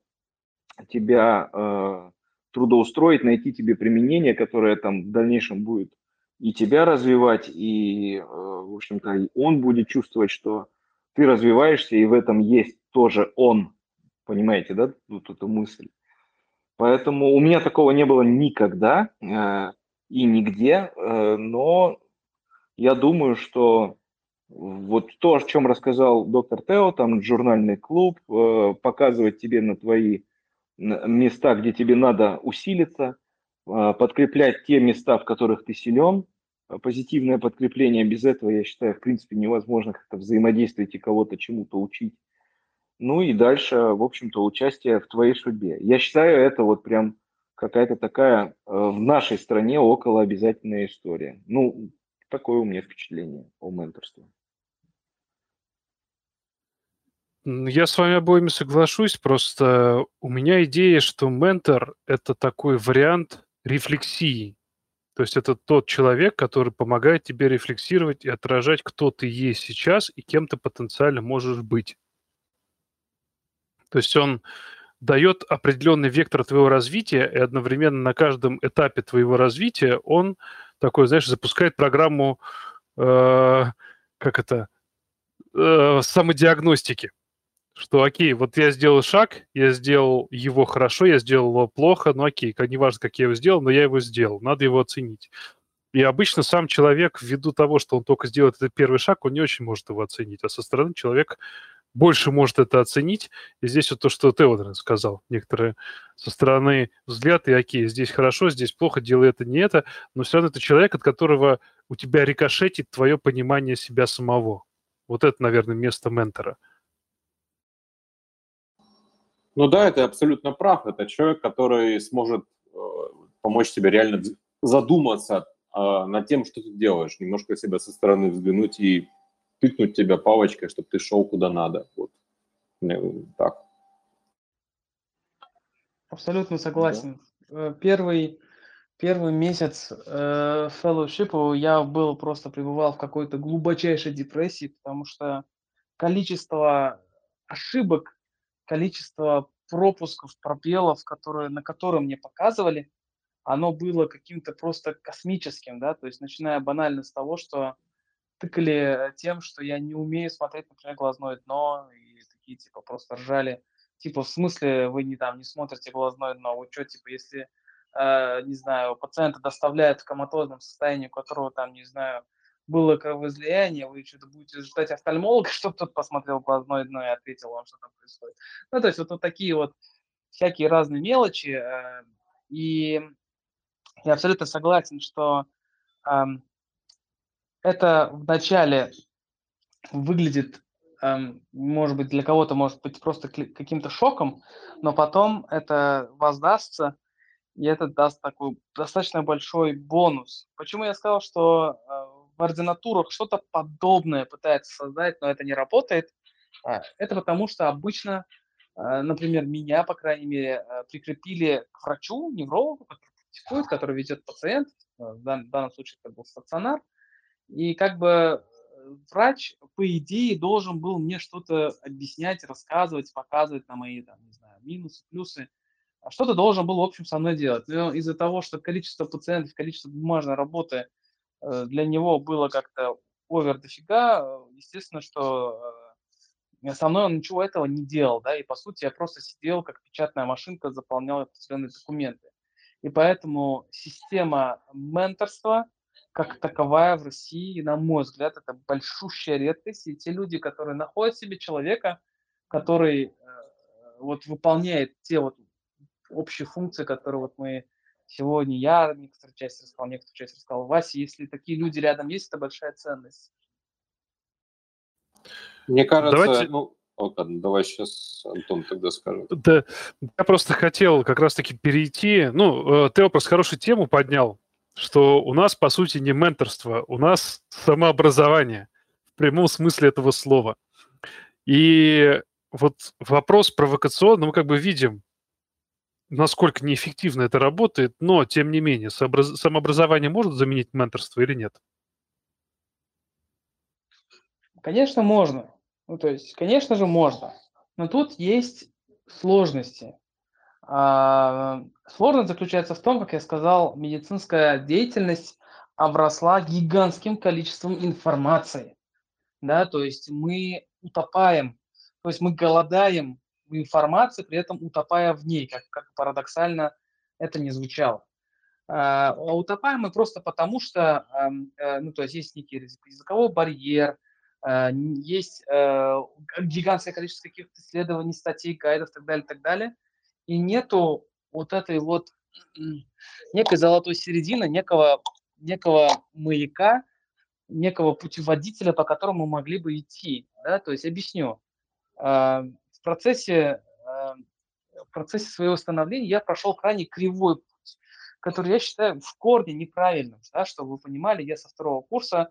тебя э, трудоустроить, найти тебе применение, которое там в дальнейшем будет и тебя развивать, и, э, в общем-то, он будет чувствовать, что ты развиваешься, и в этом есть тоже он, Понимаете, да, вот эту мысль? Поэтому у меня такого не было никогда э, и нигде, э, но я думаю, что вот то, о чем рассказал доктор Тео, там журнальный клуб, э, показывать тебе на твои места, где тебе надо усилиться, э, подкреплять те места, в которых ты силен, позитивное подкрепление, без этого, я считаю, в принципе, невозможно как-то взаимодействовать и кого-то чему-то учить ну и дальше, в общем-то, участие в твоей судьбе. Я считаю, это вот прям какая-то такая э, в нашей стране около обязательная история. Ну, такое у меня впечатление о менторстве. Я с вами обоими соглашусь, просто у меня идея, что ментор – это такой вариант рефлексии. То есть это тот человек, который помогает тебе рефлексировать и отражать, кто ты есть сейчас и кем ты потенциально можешь быть. То есть он дает определенный вектор твоего развития, и одновременно на каждом этапе твоего развития он такой, знаешь, запускает программу, э, как это, э, самодиагностики. Что окей, вот я сделал шаг, я сделал его хорошо, я сделал его плохо, ну окей, неважно, как я его сделал, но я его сделал, надо его оценить. И обычно сам человек, ввиду того, что он только сделает этот первый шаг, он не очень может его оценить, а со стороны человек больше может это оценить. И здесь вот то, что вот сказал, некоторые со стороны взгляд, и окей, здесь хорошо, здесь плохо, делай это, не это, но все равно это человек, от которого у тебя рикошетит твое понимание себя самого. Вот это, наверное, место ментора. Ну да, ты абсолютно прав. Это человек, который сможет э, помочь тебе реально задуматься э, над тем, что ты делаешь, немножко себя со стороны взглянуть и тыкнуть тебя палочкой, чтобы ты шел куда надо. Вот. Так. Абсолютно согласен. Да. Э, первый, первый месяц э, фэллоушипа я был просто пребывал в какой-то глубочайшей депрессии, потому что количество ошибок, количество пропусков, пробелов, которые, на которые мне показывали, оно было каким-то просто космическим, да, то есть начиная банально с того, что тыкали тем, что я не умею смотреть, например, глазное дно, и такие, типа, просто ржали. Типа, в смысле вы не там не смотрите глазное дно? Вы что, типа, если, э, не знаю, пациента доставляют в коматозном состоянии, у которого там, не знаю, было кровоизлияние, вы что-то будете ждать офтальмолога, чтобы тот посмотрел глазное дно и ответил вам, что там происходит. Ну, то есть вот, вот такие вот всякие разные мелочи. Э, и я абсолютно согласен, что э, это вначале выглядит, эм, может быть, для кого-то может быть просто каким-то шоком, но потом это воздастся, и это даст такой достаточно большой бонус. Почему я сказал, что э, в ординатурах что-то подобное пытается создать, но это не работает? Э, это потому, что обычно, э, например, меня, по крайней мере, э, прикрепили к врачу, неврологу, который практикует, который ведет пациент, в данном случае это был стационар, и как бы э, врач, по идее, должен был мне что-то объяснять, рассказывать, показывать на мои, там, не знаю, минусы, плюсы. А что-то должен был, в общем, со мной делать. Но из-за того, что количество пациентов, количество бумажной работы э, для него было как-то овер дофига, э, естественно, что со мной он ничего этого не делал, да, и по сути я просто сидел как печатная машинка, заполнял определенные документы. И поэтому система менторства – как таковая в России, на мой взгляд, это большущая редкость. И те люди, которые находят себе человека, который э, вот выполняет те вот общие функции, которые вот мы сегодня, я некоторую часть рассказал, некоторую часть рассказал Вася, если такие люди рядом есть, это большая ценность. Мне кажется, Давайте... ну, Вот, давай сейчас Антон тогда скажет. Да, я просто хотел как раз-таки перейти. Ну, э, ты просто хорошую тему поднял, что у нас, по сути, не менторство, у нас самообразование в прямом смысле этого слова. И вот вопрос провокационный, мы как бы видим, насколько неэффективно это работает, но, тем не менее, самообразование может заменить менторство или нет? Конечно, можно. Ну, то есть, конечно же, можно. Но тут есть сложности. А, сложность заключается в том, как я сказал, медицинская деятельность обросла гигантским количеством информации. Да, то есть мы утопаем, то есть мы голодаем в информации, при этом утопая в ней, как, как парадоксально это не звучало. А, а утопаем мы просто потому, что э, ну, то есть есть некий языковой барьер, Э, есть э, гигантское количество каких-то исследований, статей, гайдов и так далее, так далее. И нету вот этой вот некой золотой середины, некого, некого маяка, некого путеводителя, по которому мы могли бы идти. Да? То есть объясню. Э, в процессе, в процессе своего становления я прошел крайне кривой путь, который я считаю в корне неправильным. Да? Чтобы вы понимали, я со второго курса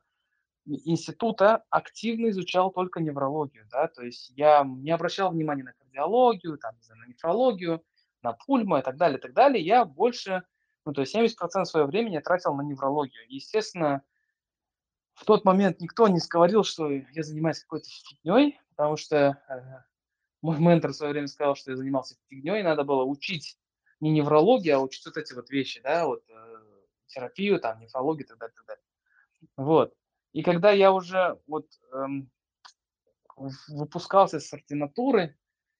института активно изучал только неврологию, да, то есть я не обращал внимания на кардиологию, там, на нефрологию, на пульмо и так далее, и так далее. Я больше, ну, то есть 70% своего времени я тратил на неврологию. Естественно, в тот момент никто не сказал, что я занимаюсь какой-то фигней, потому что э, мой ментор в свое время сказал, что я занимался фигней, надо было учить не неврологию, а учить вот эти вот вещи, да, вот э, терапию, там, нефрологию и так далее, и так далее. Вот. И когда я уже вот эм, выпускался с ординатуры,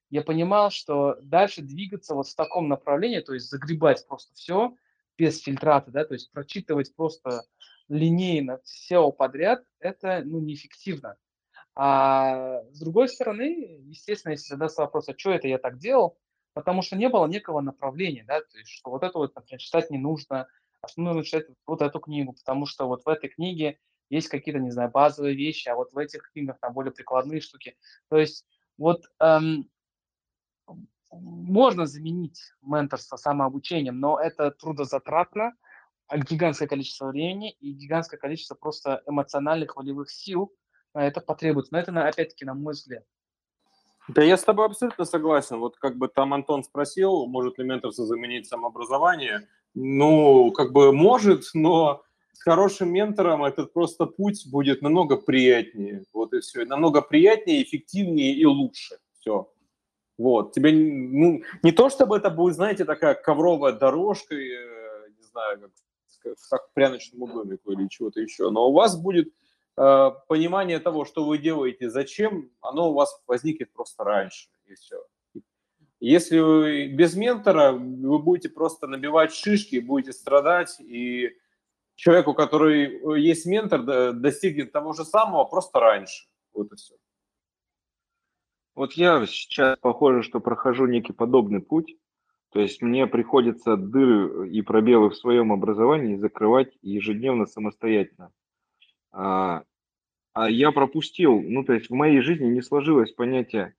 я понимал, что дальше двигаться вот в таком направлении, то есть загребать просто все без фильтрата, да, то есть прочитывать просто линейно все подряд, это ну, неэффективно. А с другой стороны, естественно, если задаться вопрос, а что это я так делал, потому что не было некого направления, да, то есть что вот это вот, например, читать не нужно, а что нужно читать вот эту книгу, потому что вот в этой книге есть какие-то, не знаю, базовые вещи, а вот в этих книгах там более прикладные штуки. То есть вот эм, можно заменить менторство самообучением, но это трудозатратно, а гигантское количество времени и гигантское количество просто эмоциональных волевых сил на это потребуется. Но это, опять-таки, на мой взгляд. Да, я с тобой абсолютно согласен. Вот как бы там Антон спросил, может ли менторство заменить самообразование. Ну, как бы может, но с хорошим ментором этот просто путь будет намного приятнее. Вот и все. Намного приятнее, эффективнее и лучше. Все. Вот. Тебе, ну, не то чтобы это будет, знаете, такая ковровая дорожка, э, не знаю, как, как в пряночному домику или чего-то еще, но у вас будет э, понимание того, что вы делаете, зачем, оно у вас возникнет просто раньше, и все. Если вы без ментора, вы будете просто набивать шишки, будете страдать, и человеку, который э, есть ментор, достигнет того же самого просто раньше. Вот и все. Вот я сейчас похоже, что прохожу некий подобный путь. То есть мне приходится дыры и пробелы в своем образовании закрывать ежедневно самостоятельно. А, а я пропустил, ну то есть в моей жизни не сложилось понятие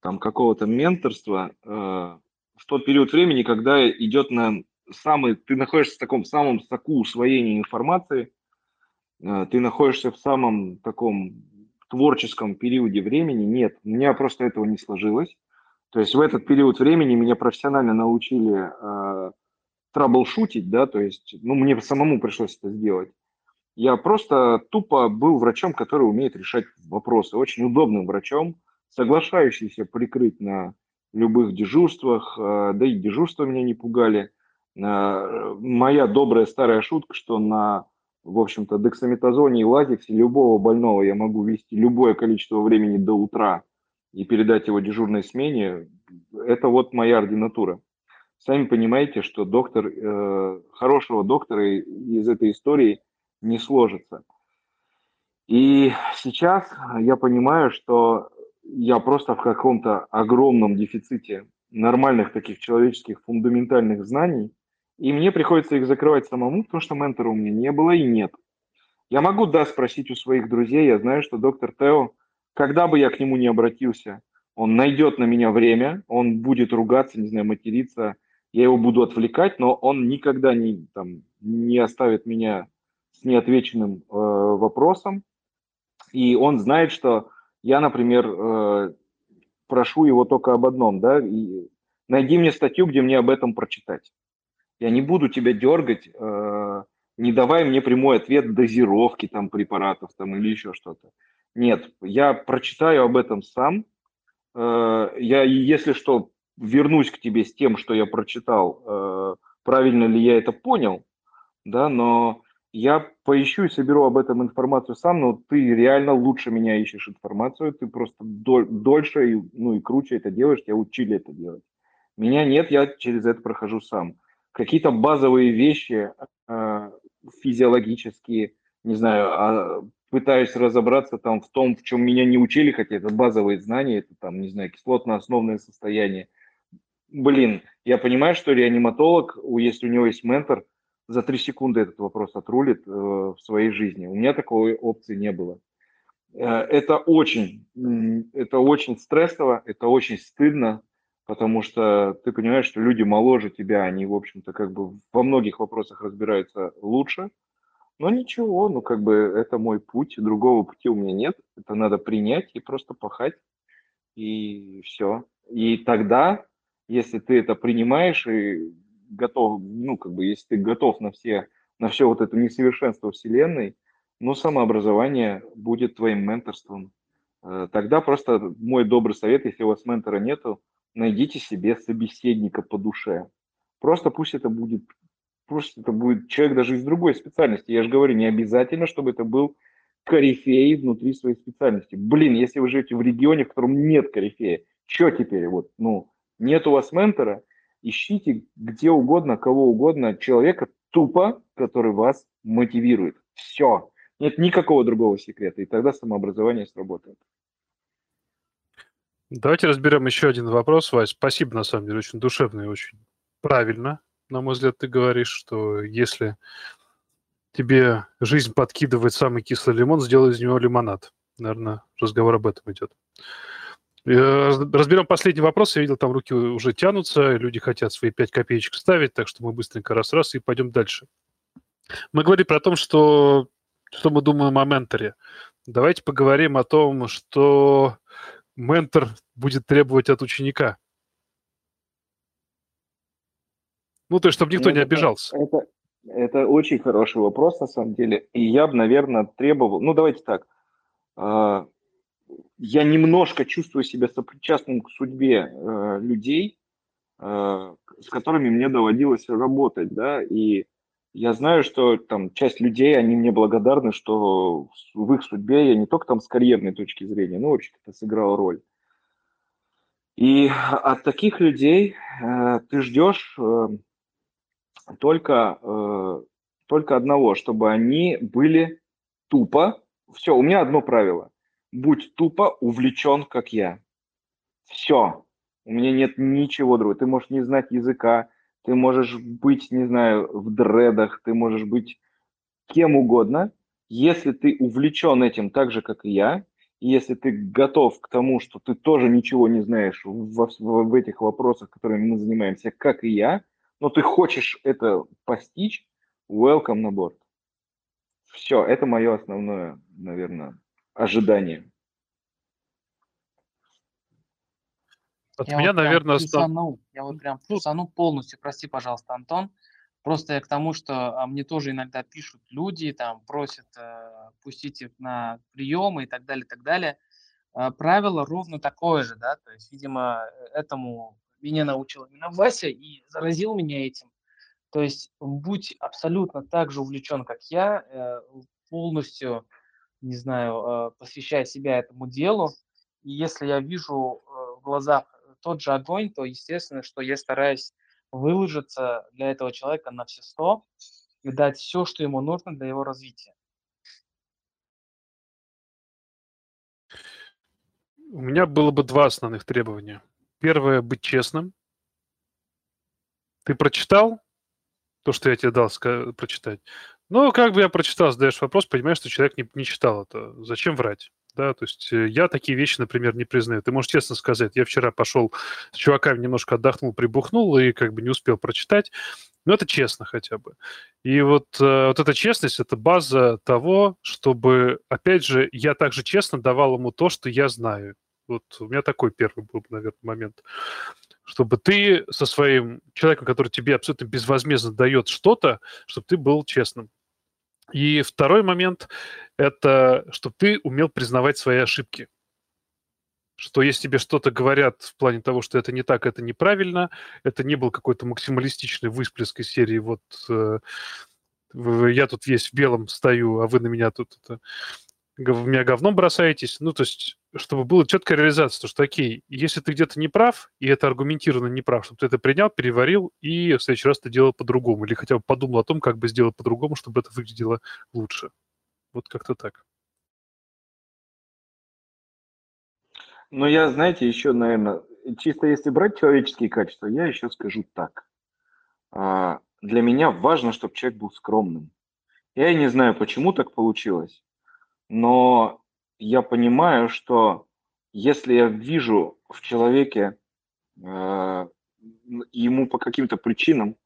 там какого-то менторства э, в тот период времени, когда идет на самый, ты находишься в таком самом соку усвоения информации, э, ты находишься в самом таком творческом периоде времени. Нет, у меня просто этого не сложилось. То есть в этот период времени меня профессионально научили э, да, то есть, ну, мне самому пришлось это сделать. Я просто тупо был врачом, который умеет решать вопросы, очень удобным врачом, соглашающийся прикрыть на любых дежурствах, э, да и дежурства меня не пугали. Э, моя добрая старая шутка, что на, в общем-то, дексаметазоне и латексе любого больного я могу вести любое количество времени до утра и передать его дежурной смене, это вот моя ординатура. Сами понимаете, что доктор, э, хорошего доктора из этой истории не сложится. И сейчас я понимаю, что я просто в каком-то огромном дефиците нормальных таких человеческих фундаментальных знаний, и мне приходится их закрывать самому, потому что ментора у меня не было и нет. Я могу, да, спросить у своих друзей, я знаю, что доктор Тео, когда бы я к нему не обратился, он найдет на меня время, он будет ругаться, не знаю, материться, я его буду отвлекать, но он никогда не, там, не оставит меня с неотвеченным э, вопросом, и он знает, что я, например, э, прошу его только об одном, да, и найди мне статью, где мне об этом прочитать. Я не буду тебя дергать, э, не давай мне прямой ответ дозировки там препаратов там или еще что-то. Нет, я прочитаю об этом сам. Э, я, если что, вернусь к тебе с тем, что я прочитал, э, правильно ли я это понял, да, но я поищу и соберу об этом информацию сам, но ты реально лучше меня ищешь информацию, ты просто доль, дольше и, ну, и круче это делаешь, тебя учили это делать. Меня нет, я через это прохожу сам. Какие-то базовые вещи э, физиологические, не знаю, а, пытаюсь разобраться там в том, в чем меня не учили, хотя это базовые знания, это там, не знаю, кислотно-основное состояние. Блин, я понимаю, что реаниматолог, если у него есть ментор – за три секунды этот вопрос отрулит э, в своей жизни. У меня такой опции не было. Э, это очень, это очень стрессово, это очень стыдно, потому что ты понимаешь, что люди моложе тебя, они, в общем-то, как бы во многих вопросах разбираются лучше. Но ничего, ну как бы это мой путь, другого пути у меня нет. Это надо принять и просто пахать, и все. И тогда, если ты это принимаешь и готов, ну, как бы, если ты готов на все, на все вот это несовершенство Вселенной, ну, самообразование будет твоим менторством. Э, тогда просто мой добрый совет, если у вас ментора нету, найдите себе собеседника по душе. Просто пусть это будет, пусть это будет человек даже из другой специальности. Я же говорю, не обязательно, чтобы это был корифей внутри своей специальности. Блин, если вы живете в регионе, в котором нет корифея, что теперь? Вот, ну, нет у вас ментора – ищите где угодно, кого угодно, человека тупо, который вас мотивирует. Все. Нет никакого другого секрета, и тогда самообразование сработает. Давайте разберем еще один вопрос, Вась. Спасибо, на самом деле, очень душевно и очень правильно. На мой взгляд, ты говоришь, что если тебе жизнь подкидывает самый кислый лимон, сделай из него лимонад. Наверное, разговор об этом идет. Э, разберем последний вопрос. Я видел, там руки уже тянутся, люди хотят свои 5 копеечек ставить, так что мы быстренько раз-раз и пойдем дальше. Мы говорили про то, что, что мы думаем о менторе. Давайте поговорим о том, что ментор будет требовать от ученика. Ну, то есть, чтобы никто это, не обижался. Это, это очень хороший вопрос, на самом деле. И я бы, наверное, требовал... Ну, давайте так. А, я немножко чувствую себя сопричастным к судьбе э, людей, э, с которыми мне доводилось работать, да, и я знаю, что там часть людей, они мне благодарны, что в их судьбе я не только там с карьерной точки зрения, но вообще это сыграл роль. И от таких людей э, ты ждешь э, только, э, только одного, чтобы они были тупо. Все, у меня одно правило будь тупо увлечен, как я. Все. У меня нет ничего другого. Ты можешь не знать языка, ты можешь быть, не знаю, в дредах, ты можешь быть кем угодно. Если ты увлечен этим так же, как и я, если ты готов к тому, что ты тоже ничего не знаешь в, в, в этих вопросах, которыми мы занимаемся, как и я, но ты хочешь это постичь, welcome на борт. Все, это мое основное, наверное, ожидания. От я меня, вот наверное, плюсанул, я вот прям ну плюсанул полностью, прости, пожалуйста, Антон. Просто я к тому, что а, мне тоже иногда пишут люди, там просят э, пустить их на приемы и так далее, и так далее. Э, правило ровно такое же, да, то есть, видимо, этому меня научил именно Вася и заразил меня этим. То есть будь абсолютно так же увлечен, как я, э, полностью не знаю, э, посвящая себя этому делу. И если я вижу э, в глазах тот же огонь, то естественно, что я стараюсь выложиться для этого человека на все сто и дать все, что ему нужно для его развития. У меня было бы два основных требования. Первое – быть честным. Ты прочитал то, что я тебе дал прочитать? Ну, как бы я прочитал, задаешь вопрос, понимаешь, что человек не, не читал это. Зачем врать? Да, то есть э, я такие вещи, например, не признаю. Ты можешь честно сказать, я вчера пошел с чуваками немножко отдохнул, прибухнул и как бы не успел прочитать, но это честно хотя бы. И вот, э, вот эта честность – это база того, чтобы, опять же, я также честно давал ему то, что я знаю. Вот у меня такой первый был, наверное, момент. Чтобы ты со своим человеком, который тебе абсолютно безвозмездно дает что-то, чтобы ты был честным. И второй момент – это чтобы ты умел признавать свои ошибки. Что если тебе что-то говорят в плане того, что это не так, это неправильно, это не был какой-то максималистичный высплеск из серии вот э, я тут весь в белом стою, а вы на меня тут это, в меня говном бросаетесь. Ну, то есть, чтобы была четкая реализация, то, что, окей, если ты где-то не прав, и это аргументированно не прав, чтобы ты это принял, переварил, и в следующий раз ты делал по-другому, или хотя бы подумал о том, как бы сделать по-другому, чтобы это выглядело лучше. Вот как-то так. Ну, я, знаете, еще, наверное, чисто если брать человеческие качества, я еще скажу так. А, для меня важно, чтобы человек был скромным. Я не знаю, почему так получилось но я понимаю, что если я вижу в человеке э, ему по каким-то причинам,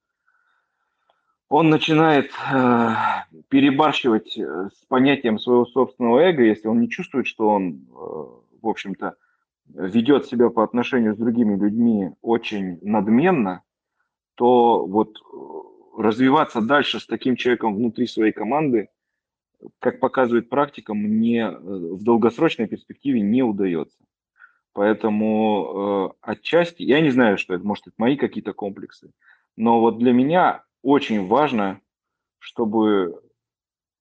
он начинает э, перебарщивать э, с понятием своего собственного эго, если он не чувствует, что он, э, в общем-то, ведет себя по отношению с другими людьми очень надменно, то вот э, развиваться дальше с таким человеком внутри своей команды – как показывает практика, мне э, в долгосрочной перспективе не удается. Поэтому э, отчасти, я не знаю, что это, может, это мои какие-то комплексы, но вот для меня очень важно, чтобы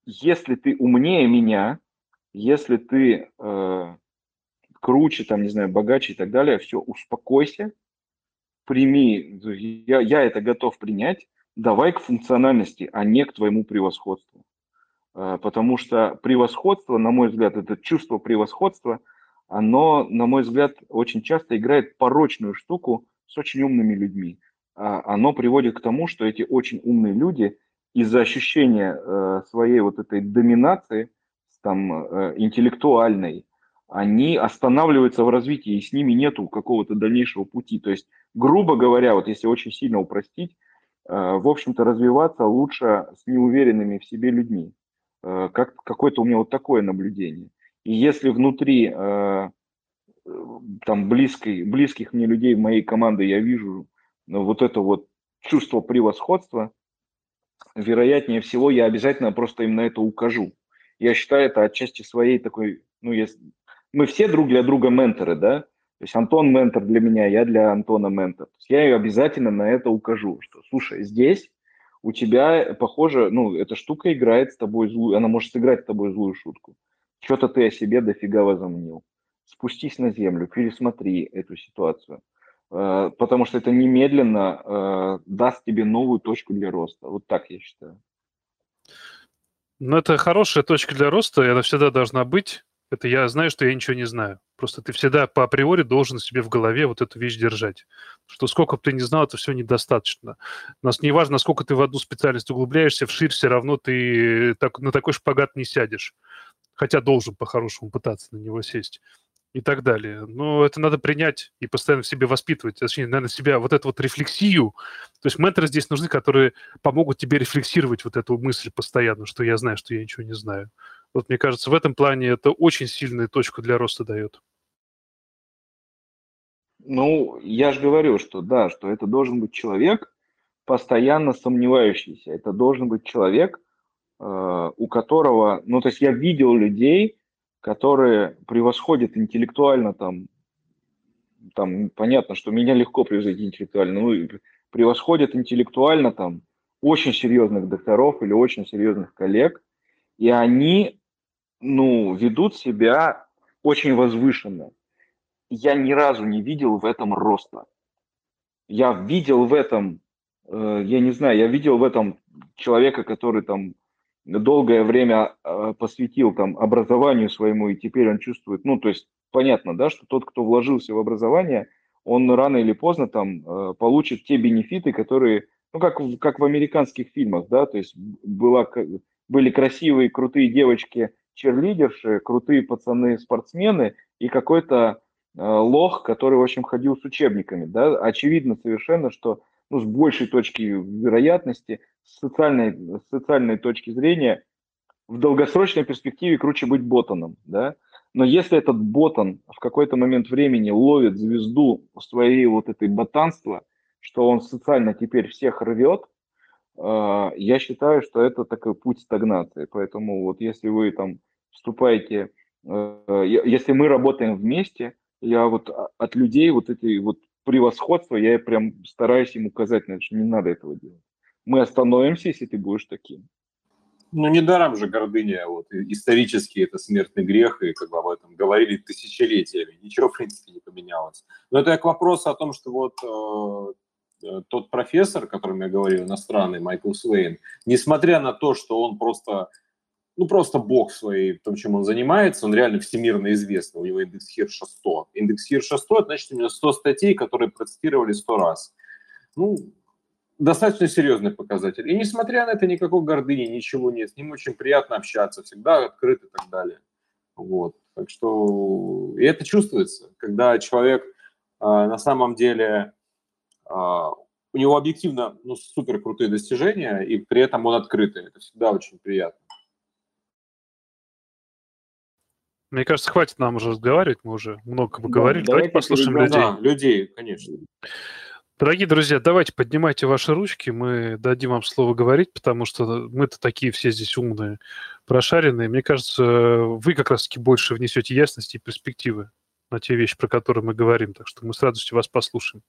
если ты умнее меня, если ты э, круче, там, не знаю, богаче и так далее, все, успокойся, прими, я, я это готов принять, давай к функциональности, а не к твоему превосходству. А, потому что превосходство, на мой взгляд, это чувство превосходства, оно, на мой взгляд, очень часто играет порочную штуку с очень умными людьми. А, оно приводит к тому, что эти очень умные люди из-за ощущения э, своей вот этой доминации, там, э, интеллектуальной, они останавливаются в развитии, и с ними нету какого-то дальнейшего пути. То есть, грубо говоря, вот если очень сильно упростить, э, в общем-то, развиваться лучше с неуверенными в себе людьми. Э, как, какое-то у меня вот такое наблюдение. И если внутри э, там близкой, близких мне людей в моей команде я вижу ну, вот это вот чувство превосходства, вероятнее всего я обязательно просто им на это укажу. Я считаю это отчасти своей такой, ну, если, мы все друг для друга менторы, да, то есть Антон ментор для меня, я для Антона ментор. Я ее обязательно на это укажу, что, слушай, здесь у тебя, похоже, ну, эта штука играет с тобой злую, она может сыграть с тобой злую шутку. Что-то ты о себе дофига возомнил. Спустись на землю, пересмотри эту ситуацию, э, потому что это немедленно э, даст тебе новую точку для роста. Вот так я считаю. Ну, это хорошая точка для роста, и она всегда должна быть. Это я знаю, что я ничего не знаю. Просто ты всегда по априори должен себе в голове вот эту вещь держать. Что сколько бы ты ни знал, это все недостаточно. У нас не важно, сколько ты в одну специальность углубляешься, вширь все равно ты так, на такой шпагат не сядешь. Хотя должен по-хорошему пытаться на него сесть и так далее. Но это надо принять и постоянно в себе воспитывать, точнее, наверное, себя, вот эту вот рефлексию. То есть менторы здесь нужны, которые помогут тебе рефлексировать вот эту мысль постоянно, что я знаю, что я ничего не знаю. Вот мне кажется, в этом плане это очень сильную точку для роста дает. Ну, я же говорю, что да, что это должен быть человек, постоянно сомневающийся. Это должен быть человек, э, у которого, ну, то есть я видел людей, которые превосходят интеллектуально там, там понятно, что меня легко превзойти интеллектуально, ну, превосходят интеллектуально там очень серьезных докторов или очень серьезных коллег, и они, ну, ведут себя очень возвышенно я ни разу не видел в этом роста. Я видел в этом, э, я не знаю, я видел в этом человека, который там долгое время э, посвятил там образованию своему, и теперь он чувствует, ну, то есть понятно, да, что тот, кто вложился в образование, он рано или поздно там э, получит те бенефиты, которые, ну, как, как в американских фильмах, да, то есть была, были красивые, крутые девочки, черлидерши, крутые пацаны-спортсмены и какой-то э, лох, который, в общем, ходил с учебниками. Да? Очевидно совершенно, что ну, с большей точки вероятности, с социальной, с социальной точки зрения, в долгосрочной перспективе круче быть ботаном. Да? Но если этот ботан в какой-то момент времени ловит звезду своей вот этой ботанства, что он социально теперь всех рвет, я считаю, что это такой путь стагнации. Поэтому вот если вы там вступаете, э, если мы работаем вместе, я вот от людей вот эти вот превосходство, я прям стараюсь им указать, значит, не надо этого делать. Мы остановимся, если ты будешь таким. Ну, недаром же гордыня, вот, исторически это смертный грех, и как бы об этом говорили тысячелетиями. Ничего, в принципе, не поменялось. Но это к вопросу о том, что вот э, тот профессор, о котором я говорил, иностранный, Майкл Суэйн, несмотря на то, что он просто ну, просто бог своей, в том, чем он занимается, он реально всемирно известный, у него индекс Хирша 100. Индекс Хирша 100, это значит, у него 100 статей, которые процитировали 100 раз. Ну, достаточно серьезный показатель. И несмотря на это, никакой гордыни, ничего нет. С ним очень приятно общаться, всегда открыт и так далее. Вот. Так что и это чувствуется, когда человек а, на самом деле у него объективно ну, супер крутые достижения, и при этом он открытый. Это всегда очень приятно. Мне кажется, хватит нам уже разговаривать, мы уже много поговорили. Да, давайте, давайте послушаем людей. Да, людей, конечно. Дорогие друзья, давайте поднимайте ваши ручки, мы дадим вам слово говорить, потому что мы-то такие все здесь умные, прошаренные. Мне кажется, вы как раз-таки больше внесете ясности и перспективы на те вещи, про которые мы говорим, так что мы с радостью вас послушаем.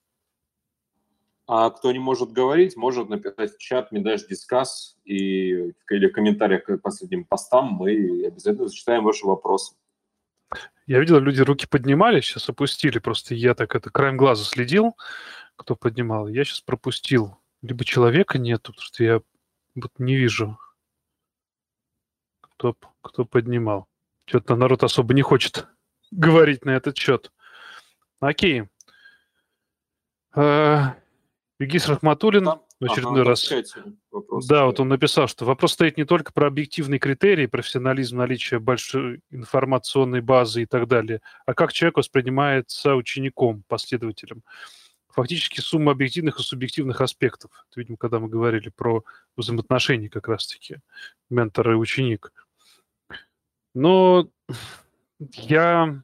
А кто не может говорить, может написать в чат Медаш Дискас и, или в комментариях к последним постам мы обязательно зачитаем ваши вопросы. Я видел, люди руки поднимали, сейчас опустили. Просто я так это краем глаза следил, кто поднимал. Я сейчас пропустил. Либо человека нет, потому что я вот не вижу, кто, кто поднимал. Что-то народ особо не хочет говорить на этот счет. Окей. Э, Рахматуллин. Там, в очередной ага, раз. Вопрос, да, вот он написал, что вопрос стоит не только про объективные критерии, профессионализм, наличие большой информационной базы и так далее, а как человек воспринимается учеником, последователем. Фактически сумма объективных и субъективных аспектов. Это, видимо, когда мы говорили про взаимоотношения как раз-таки ментор и ученик. Но я...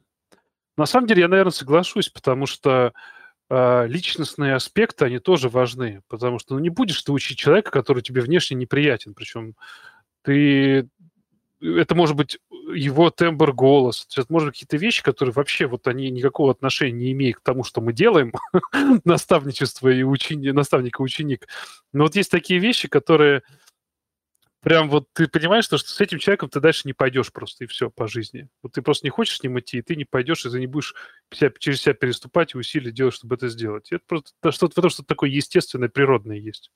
На самом деле, я, наверное, соглашусь, потому что личностные аспекты, они тоже важны, потому что ну, не будешь ты учить человека, который тебе внешне неприятен, причем ты это может быть его тембр голос, это может быть какие-то вещи, которые вообще вот они никакого отношения не имеют к тому, что мы делаем, наставничество и учени, наставник и ученик. Но вот есть такие вещи, которые прям вот ты понимаешь, что, что с этим человеком ты дальше не пойдешь просто, и все, по жизни. Вот ты просто не хочешь с ним идти, и ты не пойдешь, и ты не будешь себя, через себя переступать и усилия делать, чтобы это сделать. И это просто да, что-то в этом что-то такое естественное, природное есть.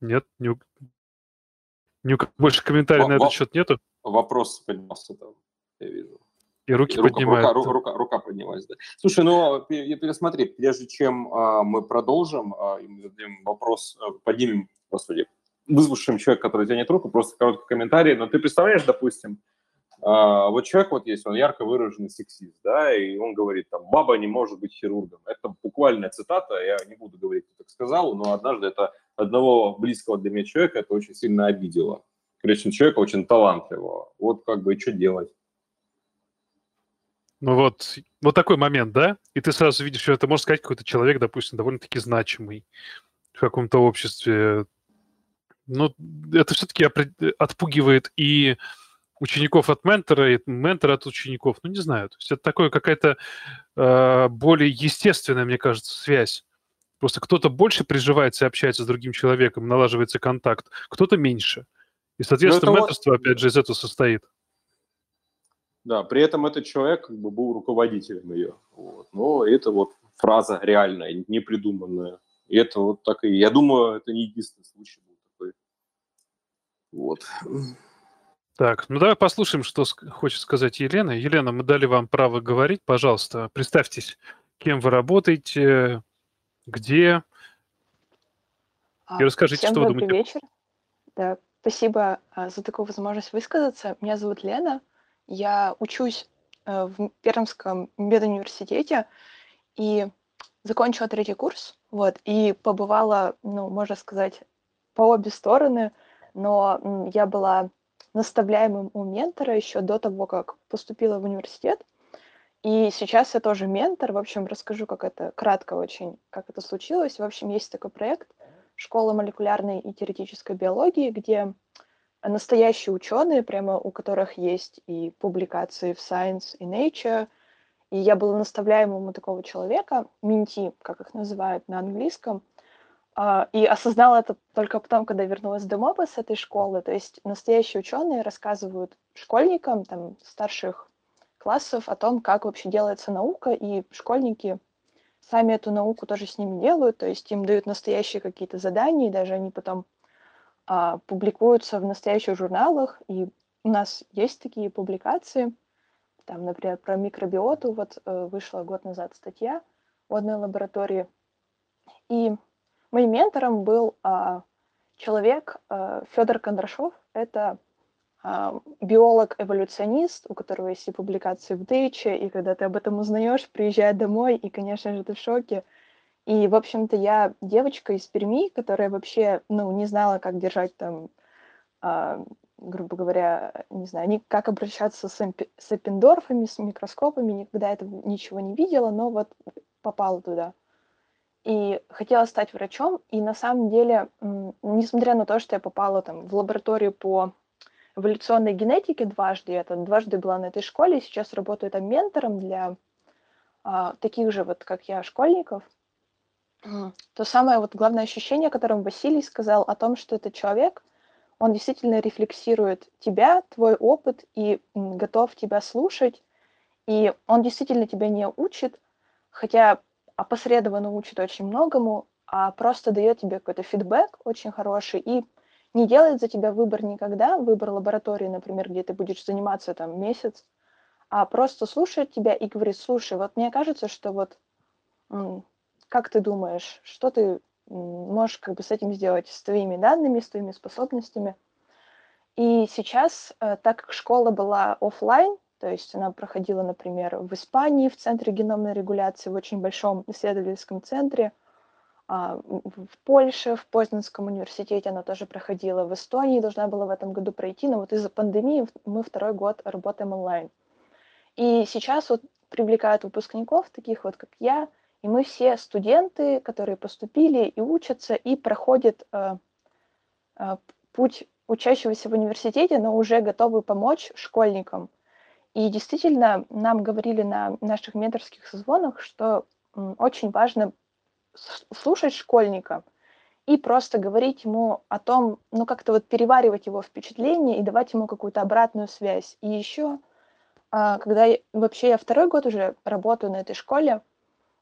Нет, не, не, больше комментариев на этот счет нету? Вопрос поднялся там, я вижу. И руки рука, поднимают. Рука, рука, рука поднялась, да. Слушай, ну, пересмотри, прежде чем а, мы продолжим, а, и мы зададим вопрос, а, поднимем, господи, выслушаем человека, который тянет руку, просто короткий комментарий. Но ты представляешь, допустим, а, вот человек вот есть, он ярко выраженный сексист, да, и он говорит, там, баба не может быть хирургом. Это буквальная цитата, я не буду говорить, кто так сказал, но однажды это одного близкого для меня человека это очень сильно обидело. Причем человека очень талантливого. Вот как бы и что делать? Ну вот, вот такой момент, да? И ты сразу видишь, что это, можно сказать, какой-то человек, допустим, довольно-таки значимый в каком-то обществе. Ну, это все-таки отпугивает и учеников от ментора, и ментора от учеников. Ну, не знаю. То есть это такое какая-то э, более естественная, мне кажется, связь. Просто кто-то больше приживается и общается с другим человеком, налаживается контакт, кто-то меньше. И, соответственно, менторство, вот... опять же, из этого состоит. Да, при этом этот человек как бы был руководителем ее. Вот. Но это вот фраза реальная, не придуманная. И это вот так и... Я думаю, это не единственный случай был такой. Вот. Так, ну давай послушаем, что хочет сказать Елена. Елена, мы дали вам право говорить. Пожалуйста, представьтесь, кем вы работаете, где, и а, расскажите, Всем что вы думаете. вечер. Да, спасибо а, за такую возможность высказаться. Меня зовут Лена. Я учусь э, в Пермском медуниверситете и закончила третий курс, вот, и побывала, ну, можно сказать, по обе стороны, но я была наставляемым у ментора еще до того, как поступила в университет. И сейчас я тоже ментор. В общем, расскажу, как это кратко очень, как это случилось. В общем, есть такой проект «Школа молекулярной и теоретической биологии», где настоящие ученые, прямо у которых есть и публикации в Science и Nature, и я была наставляемым у такого человека, менти, как их называют на английском, а, и осознала это только потом, когда вернулась домой с этой школы. То есть настоящие ученые рассказывают школьникам там, старших классов о том, как вообще делается наука, и школьники сами эту науку тоже с ними делают, то есть им дают настоящие какие-то задания, и даже они потом а, публикуются в настоящих журналах, и у нас есть такие публикации, там, например, про микробиоту, вот э, вышла год назад статья в одной лаборатории, и моим ментором был а, человек а, Федор Кондрашов, это а, биолог-эволюционист, у которого есть и публикации в Nature, и когда ты об этом узнаешь, приезжая домой, и, конечно же, ты в шоке, и, в общем-то, я девочка из Перми, которая вообще, ну, не знала, как держать там, а, грубо говоря, не знаю, ни, как обращаться с, эмпи, с эпиндорфами, с микроскопами, никогда этого ничего не видела, но вот попала туда. И хотела стать врачом, и на самом деле, несмотря на то, что я попала там в лабораторию по эволюционной генетике дважды, я там дважды была на этой школе, сейчас работаю там ментором для а, таких же вот, как я, школьников – то самое вот главное ощущение, которым Василий сказал о том, что этот человек, он действительно рефлексирует тебя, твой опыт и готов тебя слушать, и он действительно тебя не учит, хотя опосредованно учит очень многому, а просто дает тебе какой-то фидбэк очень хороший и не делает за тебя выбор никогда, выбор лаборатории, например, где ты будешь заниматься там месяц, а просто слушает тебя и говорит, слушай, вот мне кажется, что вот как ты думаешь, что ты можешь как бы с этим сделать, с твоими данными, с твоими способностями? И сейчас, э, так как школа была офлайн, то есть она проходила, например, в Испании в Центре геномной регуляции, в очень большом исследовательском центре, а, в Польше, в Познанском университете она тоже проходила, в Эстонии должна была в этом году пройти, но вот из-за пандемии мы второй год работаем онлайн. И сейчас вот привлекают выпускников, таких вот, как я, и мы все студенты, которые поступили и учатся, и проходят э, э, путь учащегося в университете, но уже готовы помочь школьникам. И действительно, нам говорили на наших менторских созвонах, что очень важно слушать школьника и просто говорить ему о том, ну как-то вот переваривать его впечатление и давать ему какую-то обратную связь. И еще, а, когда я, вообще я второй год уже работаю на этой школе,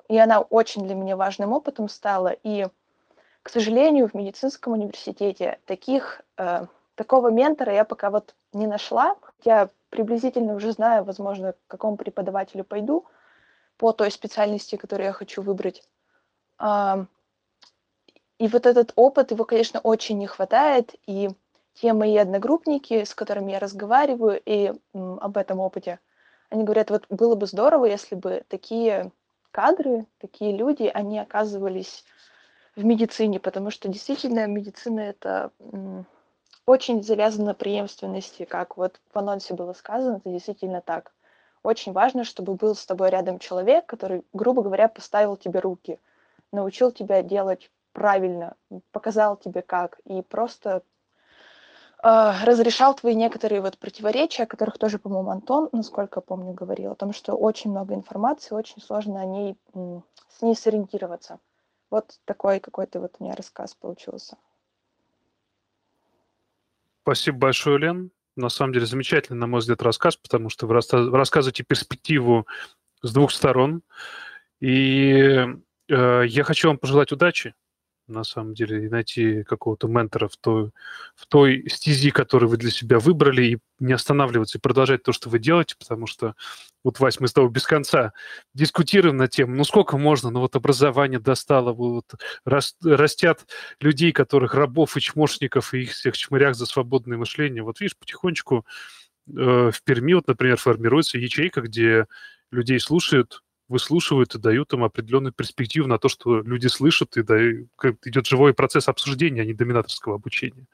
и она очень для меня важным опытом стала. И, к сожалению, в медицинском университете таких, э, такого ментора я пока вот не нашла. Я приблизительно уже знаю, возможно, к какому преподавателю пойду по той специальности, которую я хочу выбрать. А, и вот этот опыт, его, конечно, очень не хватает. И те мои одногруппники, с которыми я разговариваю и м, об этом опыте, они говорят, вот было бы здорово, если бы такие кадры, такие люди, они оказывались в медицине, потому что действительно медицина это очень завязана на преемственности, как вот в анонсе было сказано, это действительно так. Очень важно, чтобы был с тобой рядом человек, который, грубо говоря, поставил тебе руки, научил тебя делать правильно, показал тебе как, и просто разрешал твои некоторые вот противоречия, о которых тоже, по-моему, Антон, насколько помню, говорил, о том, что очень много информации, очень сложно о ней, с ней сориентироваться. Вот такой какой-то вот у меня рассказ получился. Спасибо большое, Лен. На самом деле замечательный, на мой взгляд, рассказ, потому что вы рассказываете перспективу с двух сторон. И э, я хочу вам пожелать удачи на самом деле, и найти какого-то ментора в той, в той стези, которую вы для себя выбрали, и не останавливаться, и продолжать то, что вы делаете, потому что, вот, Вась, мы с тобой без конца дискутируем на тему, ну сколько можно, ну вот образование достало, вот растят людей, которых рабов и чмошников, и их всех чмырях за свободное мышление. Вот видишь, потихонечку э, в Перми, вот, например, формируется ячейка, где людей слушают, выслушивают и дают им определенную перспективу на то, что люди слышат, и да, идет живой процесс обсуждения, а не доминаторского обучения.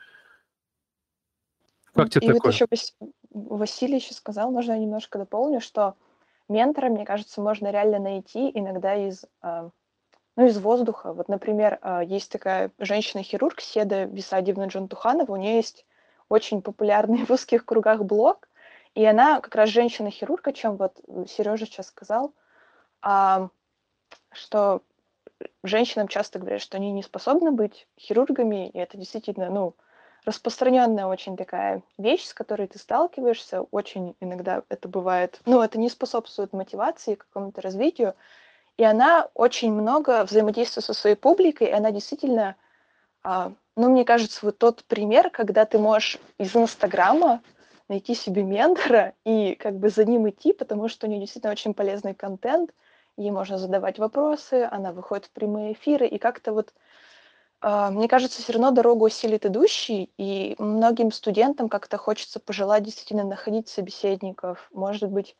Как тебе и такое? вот еще Василий еще сказал, можно я немножко дополню, что ментора, мне кажется, можно реально найти иногда из, а, ну, из воздуха. Вот, например, а, есть такая женщина-хирург Седа Висадьевна Джантуханова, у нее есть очень популярный в узких кругах блог, и она как раз женщина-хирург, о чем вот Сережа сейчас сказал, а, что женщинам часто говорят, что они не способны быть хирургами, и это действительно, ну, распространенная очень такая вещь, с которой ты сталкиваешься. Очень иногда это бывает, ну, это не способствует мотивации, какому-то развитию. И она очень много взаимодействует со своей публикой, и она действительно, а, ну, мне кажется, вот тот пример, когда ты можешь из Инстаграма найти себе ментора и как бы за ним идти, потому что у нее действительно очень полезный контент – ей можно задавать вопросы, она выходит в прямые эфиры, и как-то вот, э, мне кажется, все равно дорогу усилит идущий, и многим студентам как-то хочется пожелать действительно находить собеседников, может быть,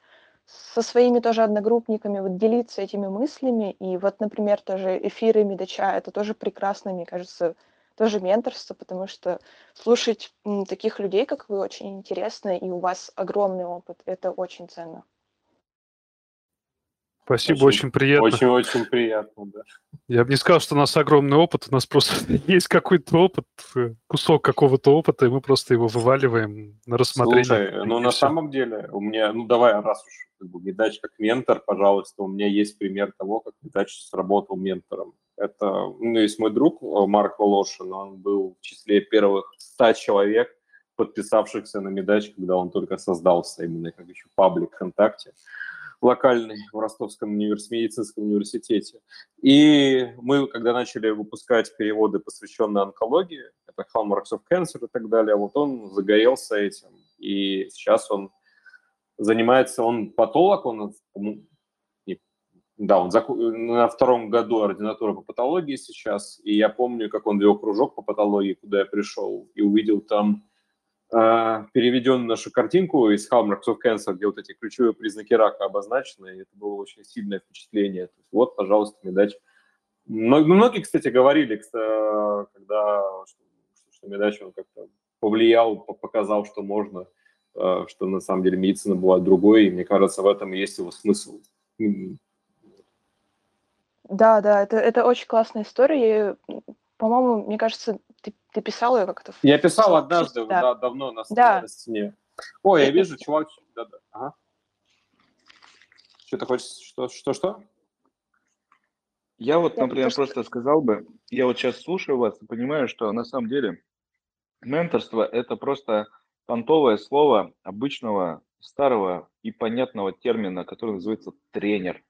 со своими тоже одногруппниками вот делиться этими мыслями, и вот, например, тоже эфиры Медача, это тоже прекрасно, мне кажется, тоже менторство, потому что слушать таких людей, как вы, очень интересно, и у вас огромный опыт, это очень ценно. Спасибо, очень, очень приятно. Очень-очень приятно, да. Я бы не сказал, что у нас огромный опыт, у нас просто есть какой-то опыт, кусок какого-то опыта, и мы просто его вываливаем на рассмотрение. Слушай, ну на все. самом деле у меня, ну давай, раз уж как бы Медач как ментор, пожалуйста, у меня есть пример того, как Медач сработал ментором. Это, ну, есть мой друг э, Марк Волошин, он был в числе первых ста человек, подписавшихся на Медач, когда он только создался, именно как еще паблик ВКонтакте локальный в Ростовском универс... медицинском университете. И мы, когда начали выпускать переводы, посвященные онкологии, это Hallmarks of Cancer и так далее, вот он загорелся этим. И сейчас он занимается, он патолог, он да, он на втором году ординатуры по патологии сейчас, и я помню, как он вел кружок по патологии, куда я пришел, и увидел там переведен нашу картинку из Hallmarks of Cancer, где вот эти ключевые признаки рака обозначены, и это было очень сильное впечатление. То есть, вот, пожалуйста, медач. Многие, кстати, говорили, когда что, что медач он как-то повлиял, показал, что можно, а, что на самом деле медицина была другой, и мне кажется, в этом есть его смысл. Да, да, это, это очень классная история. По-моему, мне кажется, ты, ты писал ее как-то? Я писал однажды, да. Да, давно на, да. на стене. Ой, я вижу, чувак. Да, да. Ага. Что ты хочешь? Что, что, что? Я вот, например, просто сказал бы, я вот сейчас слушаю вас и понимаю, что на самом деле менторство – это просто понтовое слово обычного, старого и понятного термина, который называется тренер.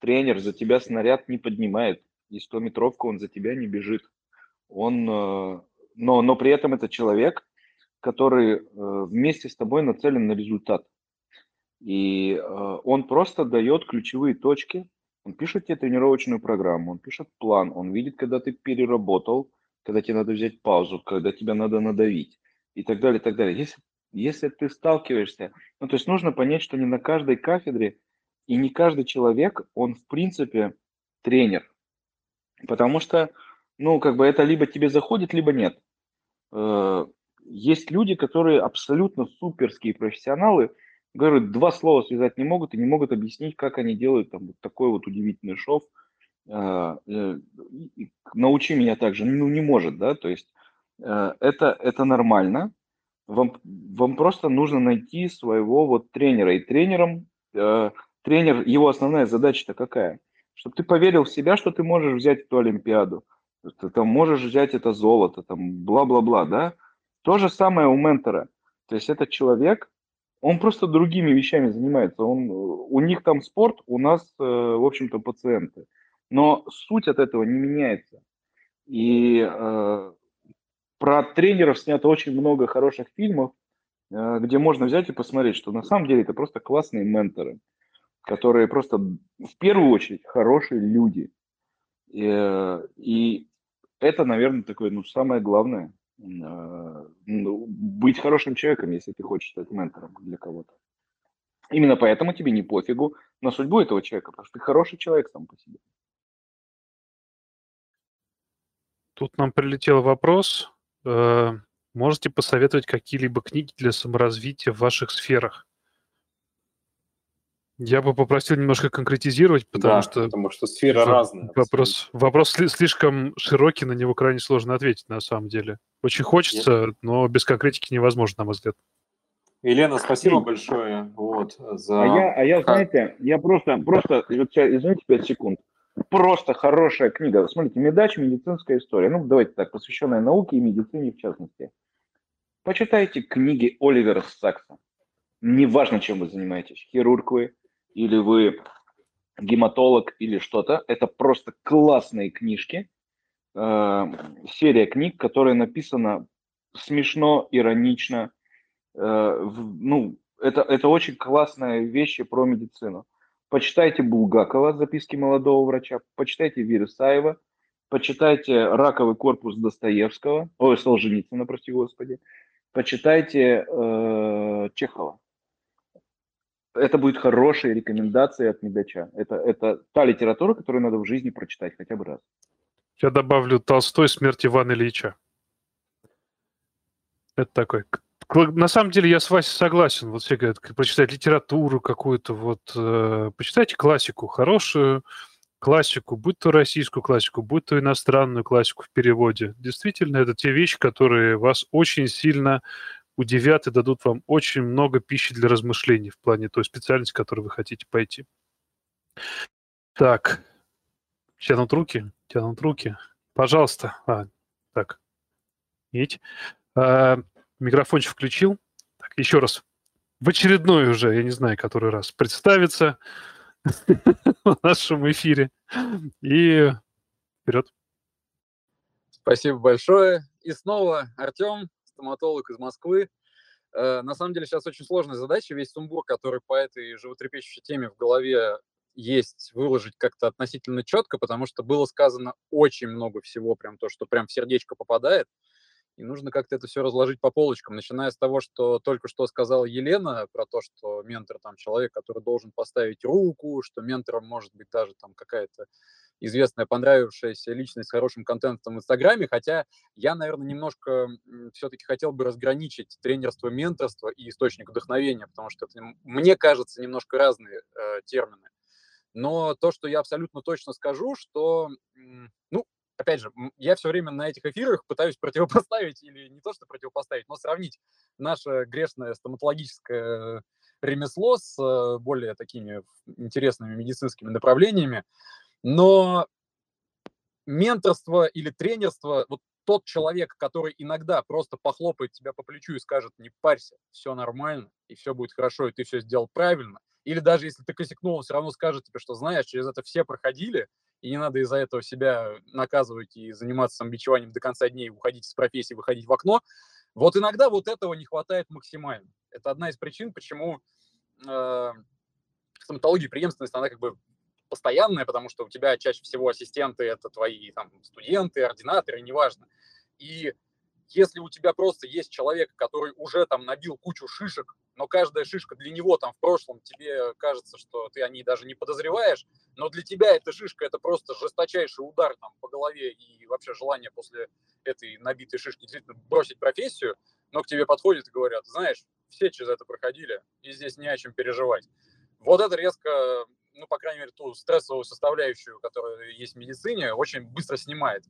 Тренер за тебя снаряд не поднимает, и 100-метровку он за тебя не бежит. Он, э, но, но при этом это человек, который э, вместе с тобой нацелен на результат. И э, он просто дает ключевые точки, он пишет тебе тренировочную программу, он пишет план, он видит, когда ты переработал, когда тебе надо взять паузу, когда тебя надо надавить и так далее, и так далее. Если, если ты сталкиваешься, ну то есть нужно понять, что не на каждой кафедре и не каждый человек, он в принципе тренер. Потому что, ну, как бы это либо тебе заходит, либо нет. Э, есть люди, которые абсолютно суперские профессионалы, говорят, два слова связать не могут и не могут объяснить, как они делают там вот такой вот удивительный шов. Э, э, научи меня также, ну, не может, да, то есть это, это нормально. Вам, вам просто нужно найти своего вот тренера. И тренером, тренер, его основная задача-то какая? чтобы ты поверил в себя, что ты можешь взять эту Олимпиаду, ты там можешь взять это золото, там бла-бла-бла, да? То же самое у ментора. То есть этот человек, он просто другими вещами занимается. Он, у них там спорт, у нас, э, в общем-то, пациенты. Но суть от этого не меняется. И э, про тренеров снято очень много хороших фильмов, э, где можно взять и посмотреть, что на самом деле это просто классные менторы, которые просто в первую очередь хорошие люди. И, э, и это, наверное, такое, ну, самое главное, э, ну, быть хорошим человеком, если ты хочешь стать ментором для кого-то. Именно поэтому тебе не пофигу на судьбу этого человека, потому что ты хороший человек сам по себе. Тут нам прилетел вопрос. Э, можете посоветовать какие-либо книги для саморазвития в ваших сферах? Я бы попросил немножко конкретизировать, потому Да, что потому что сфера во- разная. вопрос, вопрос сли- слишком широкий, на него крайне сложно ответить на самом деле. Очень хочется, но без конкретики невозможно, на мой взгляд. Елена, спасибо большое вот, за... А я, а я, знаете, я просто, просто, извините, 5 секунд. Просто хорошая книга. Смотрите, «Медач. Медицинская история». Ну, давайте так, посвященная науке и медицине в частности. Почитайте книги Оливера Сакса. Неважно, чем вы занимаетесь. Хирург вы, или вы гематолог, или что-то. Это просто классные книжки. Э, серия книг, которая написана смешно, иронично. Э, в- ну, это, это очень классные вещи про медицину. Почитайте Булгакова «Записки молодого врача», почитайте Вересаева, почитайте «Раковый корпус» Достоевского, ой, Солженицына, прости господи, почитайте э, Чехова. Это будет хорошие рекомендации от Медача. Это, это та литература, которую надо в жизни прочитать хотя бы раз. Я добавлю Толстой «Смерть Ивана Ильича». Это такой... На самом деле я с Васей согласен. Вот все говорят, прочитать литературу какую-то, вот... э, почитайте классику, хорошую классику, будь то российскую классику, будь то иностранную классику в переводе. Действительно, это те вещи, которые вас очень сильно удивят и дадут вам очень много пищи для размышлений в плане той специальности, которой вы хотите пойти. Так, тянут руки, тянут руки. Пожалуйста. А, так. Видите? А, микрофончик включил. Так, еще раз. В очередной уже, я не знаю, который раз, представиться в нашем эфире. И вперед. Спасибо большое. И снова Артем, стоматолог из Москвы. Э, На самом деле сейчас очень сложная задача. Весь сумбур, который по этой животрепещущей теме в голове есть, выложить как-то относительно четко, потому что было сказано очень много всего, прям то, что прям в сердечко попадает. И нужно как-то это все разложить по полочкам, начиная с того, что только что сказала Елена про то, что ментор там человек, который должен поставить руку, что ментором может быть даже там какая-то известная, понравившаяся личность с хорошим контентом в Инстаграме, хотя я, наверное, немножко все-таки хотел бы разграничить тренерство, менторство и источник вдохновения, потому что это, мне кажется, немножко разные э, термины. Но то, что я абсолютно точно скажу, что, ну, опять же, я все время на этих эфирах пытаюсь противопоставить, или не то, что противопоставить, но сравнить наше грешное стоматологическое ремесло с э, более такими интересными медицинскими направлениями. Но менторство или тренерство, вот тот человек, который иногда просто похлопает тебя по плечу и скажет, не парься, все нормально, и все будет хорошо, и ты все сделал правильно, или даже если ты косякнул, он все равно скажет тебе, что знаешь, через это все проходили, и не надо из-за этого себя наказывать и заниматься самобичеванием до конца дней, уходить из профессии, выходить в окно. Вот иногда вот этого не хватает максимально. Это одна из причин, почему э, в стоматологии преемственность, она как бы постоянная, потому что у тебя чаще всего ассистенты это твои там студенты, ординаторы, неважно. И если у тебя просто есть человек, который уже там набил кучу шишек, но каждая шишка для него там в прошлом, тебе кажется, что ты о ней даже не подозреваешь, но для тебя эта шишка это просто жесточайший удар там по голове и вообще желание после этой набитой шишки действительно бросить профессию, но к тебе подходят и говорят, знаешь, все через это проходили, и здесь не о чем переживать. Вот это резко, ну, по крайней мере, ту стрессовую составляющую, которая есть в медицине, очень быстро снимает.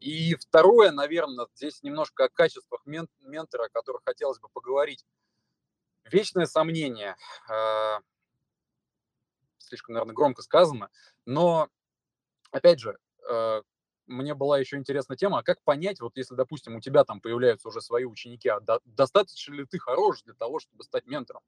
И второе, наверное, здесь немножко о качествах мен- ментора, о которых хотелось бы поговорить. Вечное сомнение. э, Слишком, наверное, громко сказано. Но, опять же, э, мне была еще интересна тема, а как понять, вот если, допустим, у тебя там появляются уже свои ученики, а до- достаточно ли ты хорош для того, чтобы стать ментором?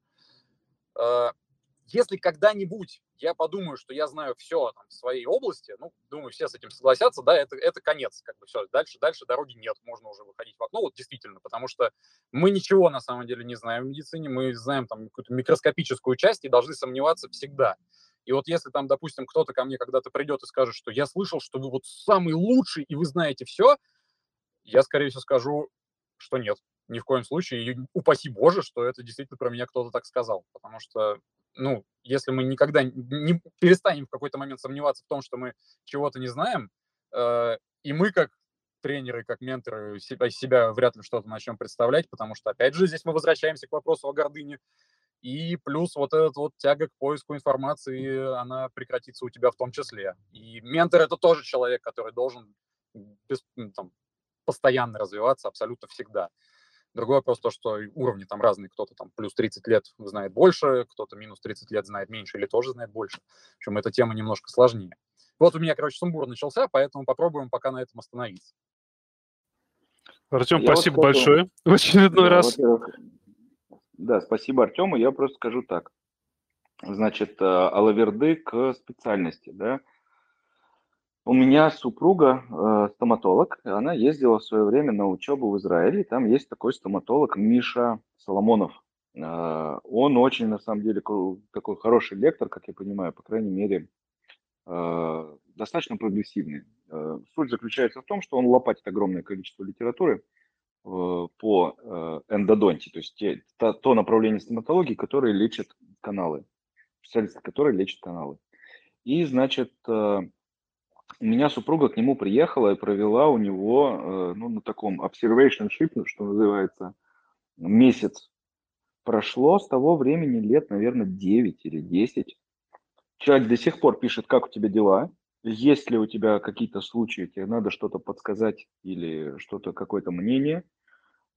Если когда-нибудь я подумаю, что я знаю все там, в своей области, ну, думаю, все с этим согласятся, да, это, это конец, как бы все, дальше, дальше дороги нет, можно уже выходить в окно, вот действительно, потому что мы ничего на самом деле не знаем в медицине, мы знаем там какую-то микроскопическую часть и должны сомневаться всегда. И вот если там, допустим, кто-то ко мне когда-то придет и скажет, что я слышал, что вы вот самый лучший и вы знаете все, я, скорее всего, скажу, что нет, ни в коем случае. И упаси Боже, что это действительно про меня кто-то так сказал. Потому что, ну, если мы никогда не перестанем в какой-то момент сомневаться в том, что мы чего-то не знаем, э, и мы как тренеры, как менторы себя, себя вряд ли что-то начнем представлять, потому что, опять же, здесь мы возвращаемся к вопросу о гордыне. И плюс вот эта вот тяга к поиску информации, она прекратится у тебя в том числе. И ментор – это тоже человек, который должен без, там, постоянно развиваться абсолютно всегда. Другой вопрос то, что уровни там разные. Кто-то там плюс 30 лет знает больше, кто-то минус 30 лет знает меньше или тоже знает больше. В общем, эта тема немножко сложнее. Вот у меня, короче, сумбур начался, поэтому попробуем пока на этом остановиться. Артем, я спасибо вот большое в очередной да, раз. Да, спасибо Артему. Я просто скажу так. Значит, э, Алаверды к специальности, да. У меня супруга э, стоматолог, она ездила в свое время на учебу в Израиле, там есть такой стоматолог Миша Соломонов. Э, он очень, на самом деле, такой хороший лектор, как я понимаю, по крайней мере, э, достаточно прогрессивный. Э, суть заключается в том, что он лопатит огромное количество литературы э, по э, эндодонте, то есть те, то, то направление стоматологии, которое лечит каналы, специалисты, которые лечат каналы. И, значит, э, у меня супруга к нему приехала и провела у него, э, ну, на таком observation ship, ну, что называется, месяц. Прошло с того времени лет, наверное, 9 или 10. Человек до сих пор пишет, как у тебя дела, есть ли у тебя какие-то случаи, тебе надо что-то подсказать или что-то, какое-то мнение.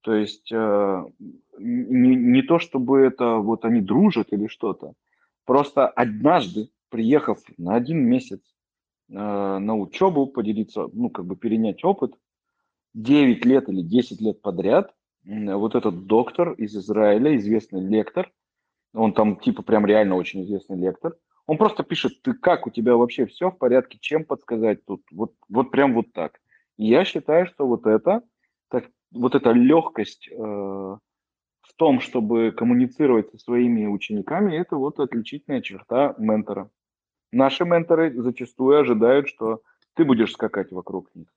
То есть э, не, не то, чтобы это вот они дружат или что-то. Просто однажды, приехав на один месяц на учебу, поделиться, ну, как бы перенять опыт. 9 лет или 10 лет подряд вот этот доктор из Израиля, известный лектор, он там типа прям реально очень известный лектор, он просто пишет, ты как, у тебя вообще все в порядке, чем подсказать тут, вот, вот прям вот так. И я считаю, что вот это, так, вот эта легкость э, в том, чтобы коммуницировать со своими учениками, это вот отличительная черта ментора. Наши менторы зачастую ожидают, что ты будешь скакать вокруг них.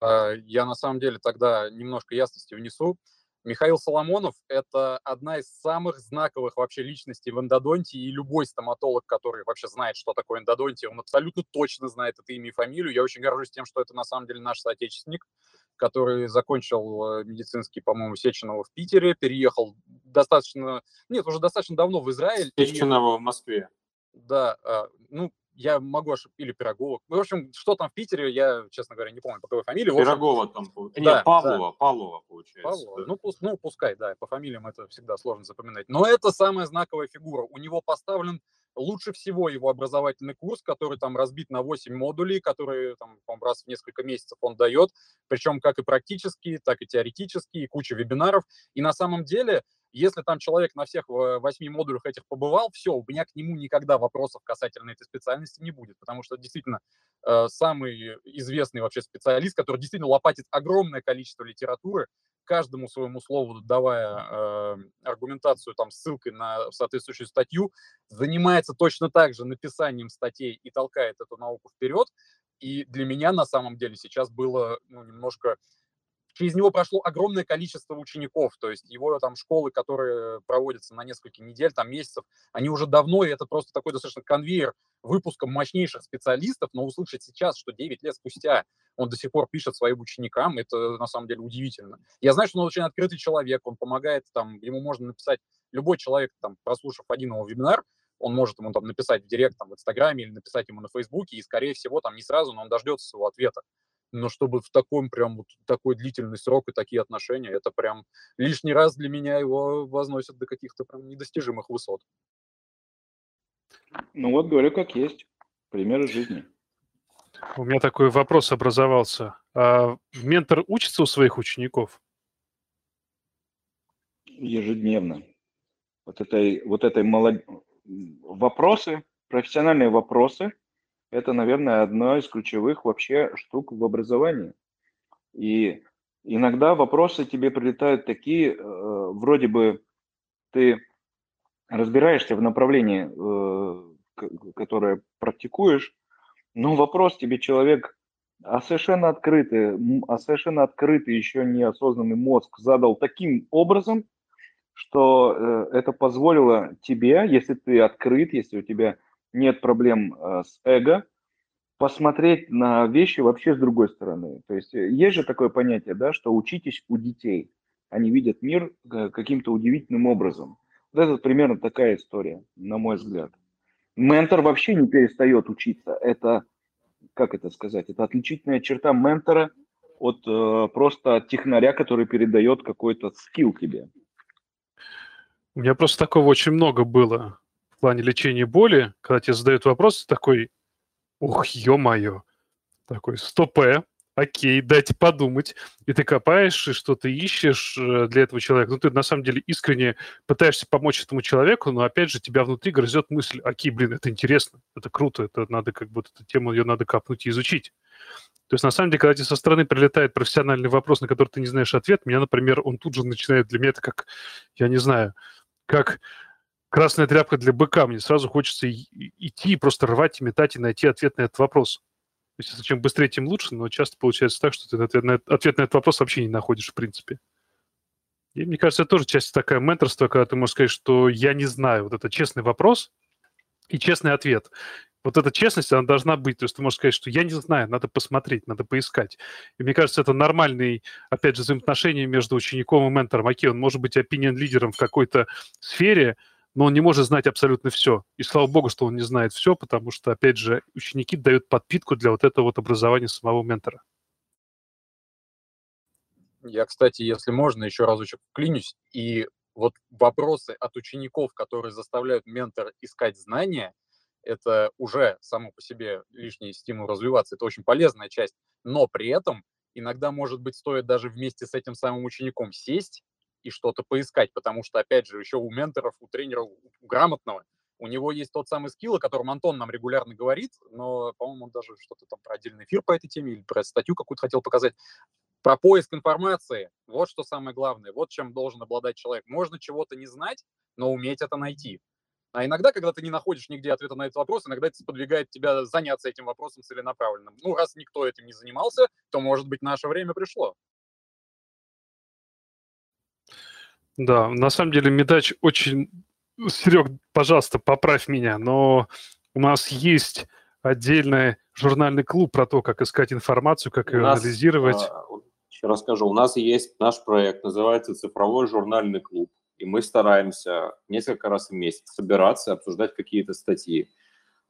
А, я на самом деле тогда немножко ясности внесу. Михаил Соломонов – это одна из самых знаковых вообще личностей в эндодонтии, и любой стоматолог, который вообще знает, что такое эндодонтия, он абсолютно точно знает это имя и фамилию. Я очень горжусь тем, что это на самом деле наш соотечественник, который закончил э, медицинский, по-моему, Сеченова в Питере, переехал достаточно, нет, уже достаточно давно в Израиль. Сеченова в Москве да, а, ну, я могу ошиб... или Пирогова. Ну, в общем, что там в Питере, я, честно говоря, не помню, по какой фамилии. Общем, Пирогова там, да, нет, Павлова, да. Павлова, получается. Павлова, да. ну, пусть, ну, пускай, да, по фамилиям это всегда сложно запоминать. Но это самая знаковая фигура. У него поставлен лучше всего его образовательный курс, который там разбит на 8 модулей, которые там, раз в несколько месяцев он дает, причем как и практические, так и теоретические, и куча вебинаров. И на самом деле если там человек на всех восьми модулях этих побывал, все, у меня к нему никогда вопросов касательно этой специальности не будет, потому что действительно э, самый известный вообще специалист, который действительно лопатит огромное количество литературы, каждому своему слову давая э, аргументацию там ссылкой на соответствующую статью, занимается точно так же написанием статей и толкает эту науку вперед. И для меня на самом деле сейчас было ну, немножко через него прошло огромное количество учеников, то есть его там школы, которые проводятся на несколько недель, там месяцев, они уже давно, и это просто такой достаточно конвейер выпуска мощнейших специалистов, но услышать сейчас, что 9 лет спустя он до сих пор пишет своим ученикам, это на самом деле удивительно. Я знаю, что он очень открытый человек, он помогает, там, ему можно написать, любой человек, там, прослушав один его вебинар, он может ему там написать в директ, там, в Инстаграме или написать ему на Фейсбуке, и, скорее всего, там не сразу, но он дождется своего ответа но чтобы в таком прям вот такой длительный срок и такие отношения, это прям лишний раз для меня его возносят до каких-то прям недостижимых высот. Ну вот говорю как есть. Примеры жизни. У меня такой вопрос образовался. А ментор учится у своих учеников? Ежедневно. вот этой, вот этой молод... вопросы, профессиональные вопросы, это, наверное, одна из ключевых вообще штук в образовании. И иногда вопросы тебе прилетают такие, э, вроде бы ты разбираешься в направлении, э, которое практикуешь, но вопрос тебе человек, а совершенно открытый, а совершенно открытый еще неосознанный мозг задал таким образом, что э, это позволило тебе, если ты открыт, если у тебя нет проблем э, с эго, посмотреть на вещи вообще с другой стороны. То есть э, есть же такое понятие, да, что учитесь у детей. Они видят мир э, каким-то удивительным образом. Вот это примерно такая история, на мой взгляд. Ментор вообще не перестает учиться. Это, как это сказать, это отличительная черта ментора от э, просто технаря, который передает какой-то скилл тебе. У меня просто такого очень много было плане лечения боли, когда тебе задают вопрос, такой, ух, ё-моё, такой, стопе, окей, дайте подумать, и ты копаешь, и что-то ищешь э, для этого человека. Ну, ты на самом деле искренне пытаешься помочь этому человеку, но опять же тебя внутри грызет мысль, окей, блин, это интересно, это круто, это надо как бы, эту тему, ее надо копнуть и изучить. То есть, на самом деле, когда тебе со стороны прилетает профессиональный вопрос, на который ты не знаешь ответ, меня, например, он тут же начинает, для меня это как, я не знаю, как красная тряпка для быка. Мне сразу хочется идти и просто рвать и метать и найти ответ на этот вопрос. То есть, чем быстрее, тем лучше, но часто получается так, что ты ответ на, ответ на этот вопрос вообще не находишь, в принципе. И мне кажется, это тоже часть такая менторства, когда ты можешь сказать, что я не знаю. Вот это честный вопрос и честный ответ. Вот эта честность, она должна быть. То есть ты можешь сказать, что я не знаю, надо посмотреть, надо поискать. И мне кажется, это нормальный, опять же, взаимоотношение между учеником и ментором. Окей, он может быть опинион-лидером в какой-то сфере, но он не может знать абсолютно все. И слава богу, что он не знает все, потому что, опять же, ученики дают подпитку для вот этого вот образования самого ментора. Я, кстати, если можно, еще разочек вклинюсь. И вот вопросы от учеников, которые заставляют ментора искать знания, это уже само по себе лишний стимул развиваться. Это очень полезная часть. Но при этом иногда, может быть, стоит даже вместе с этим самым учеником сесть и что-то поискать, потому что, опять же, еще у менторов, у тренера, у грамотного, у него есть тот самый скилл, о котором Антон нам регулярно говорит, но, по-моему, он даже что-то там про отдельный эфир по этой теме или про статью какую-то хотел показать. Про поиск информации. Вот что самое главное. Вот чем должен обладать человек. Можно чего-то не знать, но уметь это найти. А иногда, когда ты не находишь нигде ответа на этот вопрос, иногда это сподвигает тебя заняться этим вопросом целенаправленно. Ну, раз никто этим не занимался, то, может быть, наше время пришло. Да, на самом деле Медач очень... Серег, пожалуйста, поправь меня, но у нас есть отдельный журнальный клуб про то, как искать информацию, как ее нас, анализировать. А, еще расскажу. У нас есть наш проект, называется «Цифровой журнальный клуб». И мы стараемся несколько раз в месяц собираться, обсуждать какие-то статьи.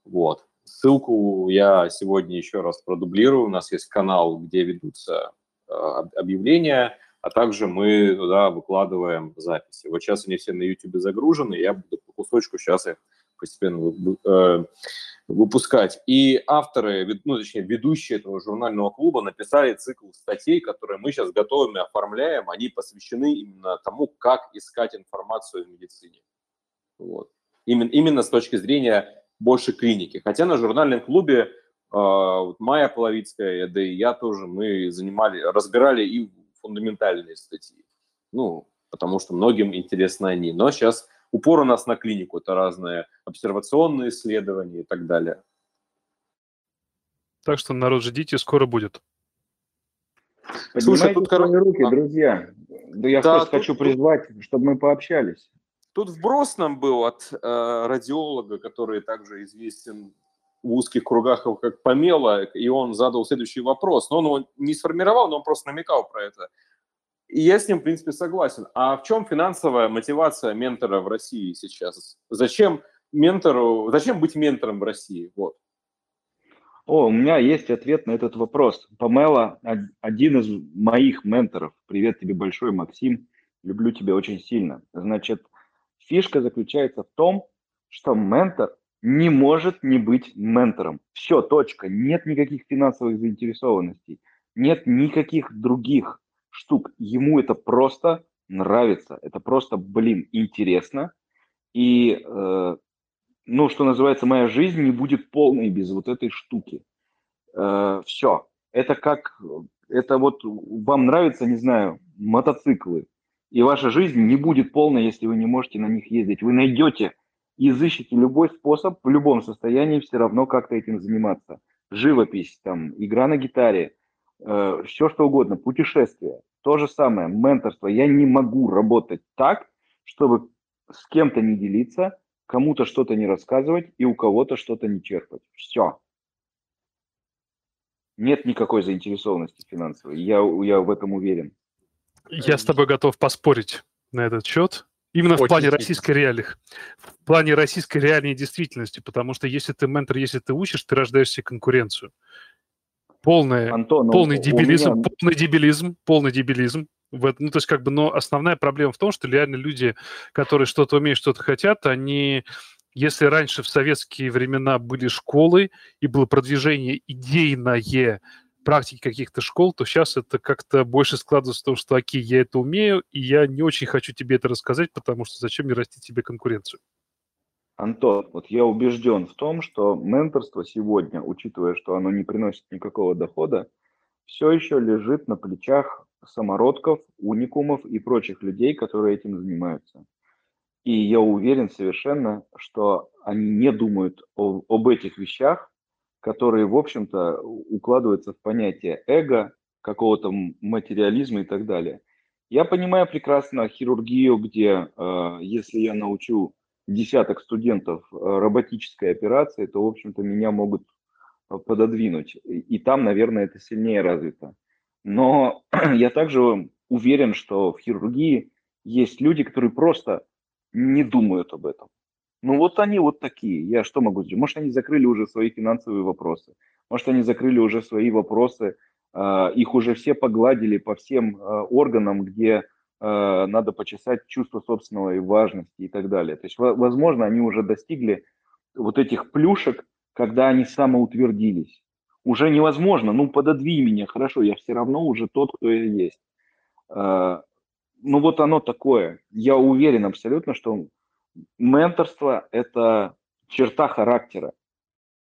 Вот. Ссылку я сегодня еще раз продублирую. У нас есть канал, где ведутся э, объявления а также мы туда выкладываем записи. Вот сейчас они все на YouTube загружены, я буду по кусочку сейчас их постепенно э, выпускать. И авторы, ну, точнее, ведущие этого журнального клуба написали цикл статей, которые мы сейчас готовим и оформляем. Они посвящены именно тому, как искать информацию в медицине. Вот. Именно, именно с точки зрения больше клиники. Хотя на журнальном клубе э, Майя Половицкая, да и я тоже, мы занимали, разбирали и фундаментальные статьи. Ну, потому что многим интересны они. Но сейчас упор у нас на клинику, это разные обсервационные исследования и так далее. Так что, народ, ждите, скоро будет. Слушай, тут короче, руки, а. друзья. Да я да, тут, хочу призвать, чтобы мы пообщались. Тут вброс нам был от э, радиолога, который также известен в узких кругах как помело, и он задал следующий вопрос. Но он его не сформировал, но он просто намекал про это. И я с ним, в принципе, согласен. А в чем финансовая мотивация ментора в России сейчас? Зачем ментору, зачем быть ментором в России? Вот. О, у меня есть ответ на этот вопрос. Памела один из моих менторов. Привет тебе большой, Максим. Люблю тебя очень сильно. Значит, фишка заключается в том, что ментор не может не быть ментором. Все, точка. Нет никаких финансовых заинтересованностей. Нет никаких других штук. Ему это просто нравится. Это просто, блин, интересно. И, э, ну, что называется, моя жизнь не будет полной без вот этой штуки. Э, все. Это как, это вот вам нравится, не знаю, мотоциклы, и ваша жизнь не будет полной, если вы не можете на них ездить. Вы найдете, изыщите любой способ в любом состоянии все равно как-то этим заниматься. Живопись, там, игра на гитаре, э, все что угодно, путешествия. То же самое, менторство. Я не могу работать так, чтобы с кем-то не делиться, кому-то что-то не рассказывать и у кого-то что-то не черпать. Все. Нет никакой заинтересованности финансовой. Я, я в этом уверен. Я с тобой готов поспорить на этот счет. Именно Очень в плане сильно. российской реалиях. В плане российской реальной действительности. Потому что если ты ментор, если ты учишь, ты рождаешь себе конкуренцию. Полная Антон, у- полный у дебилизм, меня- полный дебилизм, полный дебилизм. В этом, ну, то есть, как бы, но основная проблема в том, что реально люди, которые что-то умеют, что-то хотят, они, если раньше в советские времена были школы и было продвижение идейное практики каких-то школ, то сейчас это как-то больше складывается в том, что окей, я это умею, и я не очень хочу тебе это рассказать, потому что зачем мне расти тебе конкуренцию? Антон, вот я убежден в том, что менторство сегодня, учитывая, что оно не приносит никакого дохода, все еще лежит на плечах самородков, уникумов и прочих людей, которые этим занимаются. И я уверен совершенно, что они не думают о- об этих вещах, которые, в общем-то, укладываются в понятие эго, какого-то материализма и так далее. Я понимаю прекрасно хирургию, где, э, если я научу десяток студентов э, роботической операции, то, в общем-то, меня могут э, пододвинуть. И там, наверное, это сильнее развито. Но я также уверен, что в хирургии есть люди, которые просто не думают об этом. Ну вот они вот такие. Я что могу сделать? Может, они закрыли уже свои финансовые вопросы. Может, они закрыли уже свои вопросы. э, Их уже все погладили по всем э, органам, где э, надо почесать чувство собственной важности и так далее. То есть, во- возможно, они уже достигли вот этих плюшек, когда они самоутвердились. Уже невозможно, ну пододвинь меня, хорошо, я все равно уже тот, кто я есть. Э, Ну вот оно такое. Я уверен абсолютно, что менторство – это черта характера.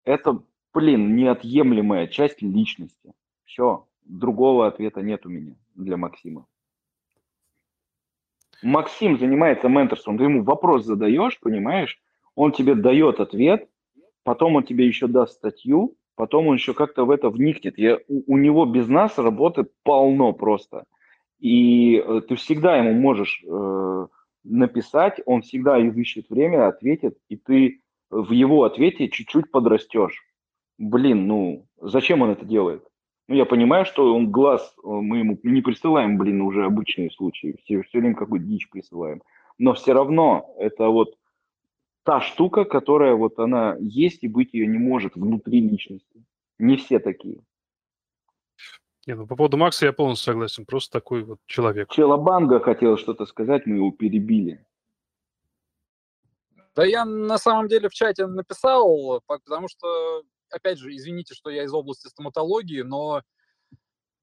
Это, блин, неотъемлемая часть личности. Все, другого ответа нет у меня для Максима. Максим занимается менторством, ты ему вопрос задаешь, понимаешь, он тебе дает ответ, потом он тебе еще даст статью, потом он еще как-то в это вникнет. Я, у, у него без нас работы полно просто. И э, ты всегда ему можешь э, написать, он всегда изыщет время, ответит, и ты в его ответе чуть-чуть подрастешь. Блин, ну зачем он это делает? Ну, я понимаю, что он глаз, э, мы ему не присылаем, блин, уже обычные случаи, все, все время какую-то дичь присылаем. Но все равно это вот та штука, которая вот она есть и быть ее не может внутри личности. Не все такие. Не, ну, по поводу Макса я полностью согласен. Просто такой вот человек. Челобанга хотел что-то сказать, мы его перебили. Да я на самом деле в чате написал, по- потому что, опять же, извините, что я из области стоматологии, но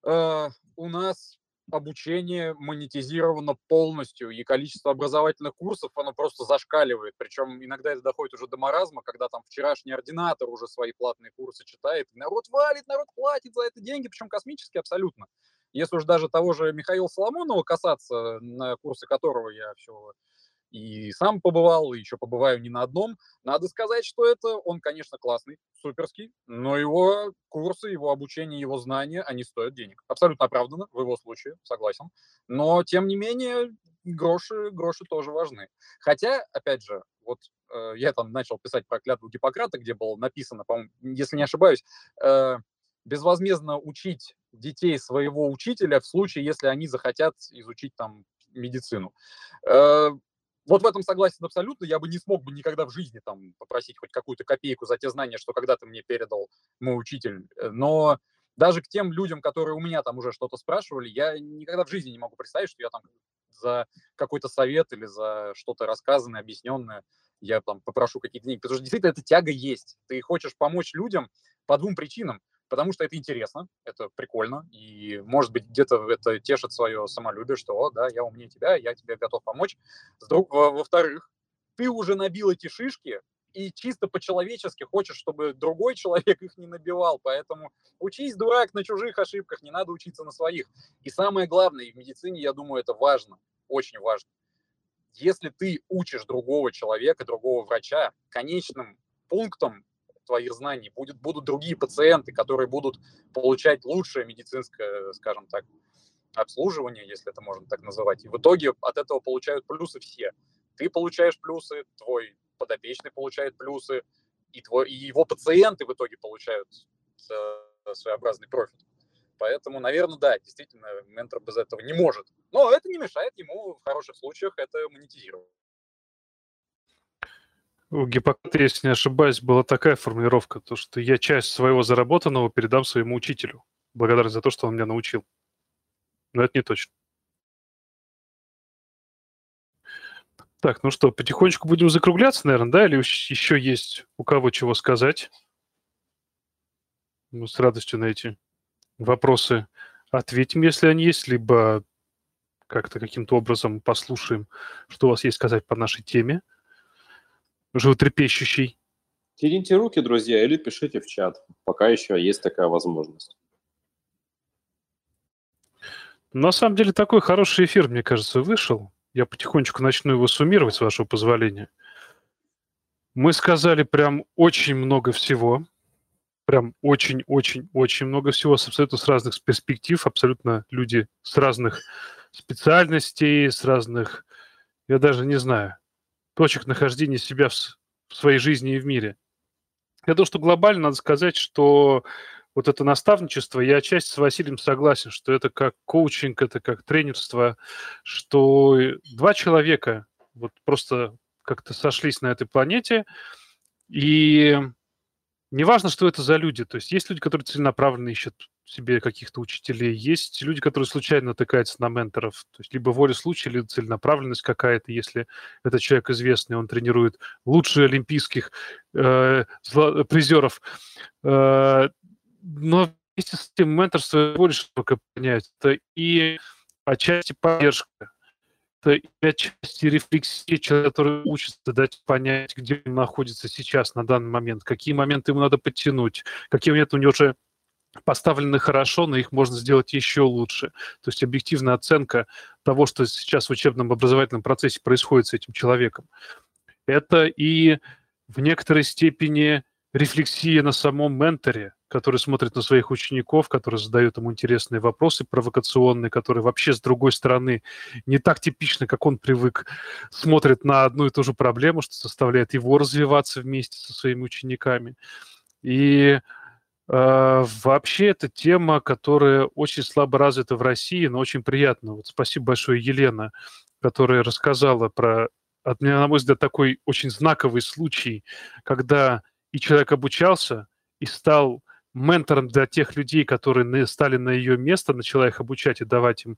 э, у нас обучение монетизировано полностью, и количество образовательных курсов, оно просто зашкаливает. Причем иногда это доходит уже до маразма, когда там вчерашний ординатор уже свои платные курсы читает. Народ валит, народ платит за это деньги, причем космические абсолютно. Если уж даже того же Михаила Соломонова касаться, на курсы которого я все и сам побывал, и еще побываю не на одном. Надо сказать, что это он, конечно, классный, суперский, но его курсы, его обучение, его знания, они стоят денег. Абсолютно оправданно в его случае, согласен. Но, тем не менее, гроши, гроши тоже важны. Хотя, опять же, вот э, я там начал писать про клятву Гиппократа, где было написано, по-моему, если не ошибаюсь, э, безвозмездно учить детей своего учителя в случае, если они захотят изучить там медицину. Вот в этом согласен абсолютно. Я бы не смог бы никогда в жизни там попросить хоть какую-то копейку за те знания, что когда-то мне передал мой учитель. Э, Но даже к тем людям, которые у меня там уже что-то спрашивали, я никогда в жизни не могу представить, что я там за какой-то совет или за что-то рассказанное, объясненное, я там попрошу какие-то деньги. Потому что действительно эта тяга есть. Ты хочешь помочь людям по двум причинам. Потому что это интересно, это прикольно, и, может быть, где-то это тешит свое самолюбие, что, о, да, я умнее тебя, я тебе готов помочь. Во-вторых, ты уже набил эти шишки, и чисто по-человечески хочешь, чтобы другой человек их не набивал. Поэтому учись, дурак, на чужих ошибках, не надо учиться на своих. И самое главное, в медицине, я думаю, это важно, очень важно. Если ты учишь другого человека, другого врача, конечным пунктом твоих знаний будет, будут другие пациенты, которые будут получать лучшее медицинское, скажем так, обслуживание, если это можно так называть. И в итоге от этого получают плюсы все. Ты получаешь плюсы, твой подопечный получает плюсы, и, твой, и его пациенты в итоге получают э, своеобразный профит. Поэтому, наверное, да, действительно, ментор без этого не может. Но это не мешает ему в хороших случаях это монетизировать. У Гиппократа, если не ошибаюсь, была такая формулировка, то, что я часть своего заработанного передам своему учителю, благодарность за то, что он меня научил. Но это не точно. Так, ну что, потихонечку будем закругляться, наверное, да? Или еще есть у кого чего сказать? Мы с радостью на эти вопросы ответим, если они есть, либо как-то каким-то образом послушаем, что у вас есть сказать по нашей теме, животрепещущей. Тяните руки, друзья, или пишите в чат, пока еще есть такая возможность. На самом деле такой хороший эфир, мне кажется, вышел. Я потихонечку начну его суммировать, с вашего позволения. Мы сказали прям очень много всего. Прям очень-очень-очень много всего абсолютно с разных перспектив. Абсолютно люди с разных специальностей, с разных, я даже не знаю, точек нахождения себя в, в своей жизни и в мире. Я думаю, что глобально надо сказать, что вот это наставничество, я отчасти с Василием согласен, что это как коучинг, это как тренерство, что два человека вот просто как-то сошлись на этой планете, и неважно, что это за люди, то есть есть люди, которые целенаправленно ищут себе каких-то учителей, есть люди, которые случайно натыкаются на менторов, то есть либо воля случая, либо целенаправленность какая-то, если это человек известный, он тренирует лучших олимпийских э, призеров, э, но вместе с этим менторство больше только понять. И отчасти поддержка, и отчасти рефлексия человека, который учится дать понять, где он находится сейчас, на данный момент, какие моменты ему надо подтянуть, какие моменты у него уже поставлены хорошо, но их можно сделать еще лучше. То есть объективная оценка того, что сейчас в учебном образовательном процессе происходит с этим человеком. Это и в некоторой степени рефлексия на самом менторе, который смотрит на своих учеников, который задает ему интересные вопросы провокационные, который вообще с другой стороны не так типично, как он привык, смотрит на одну и ту же проблему, что заставляет его развиваться вместе со своими учениками. И э, вообще это тема, которая очень слабо развита в России, но очень приятно. Вот спасибо большое Елена, которая рассказала про, от меня, на мой взгляд, такой очень знаковый случай, когда и человек обучался, и стал ментором для тех людей, которые стали на ее место, начала их обучать и давать им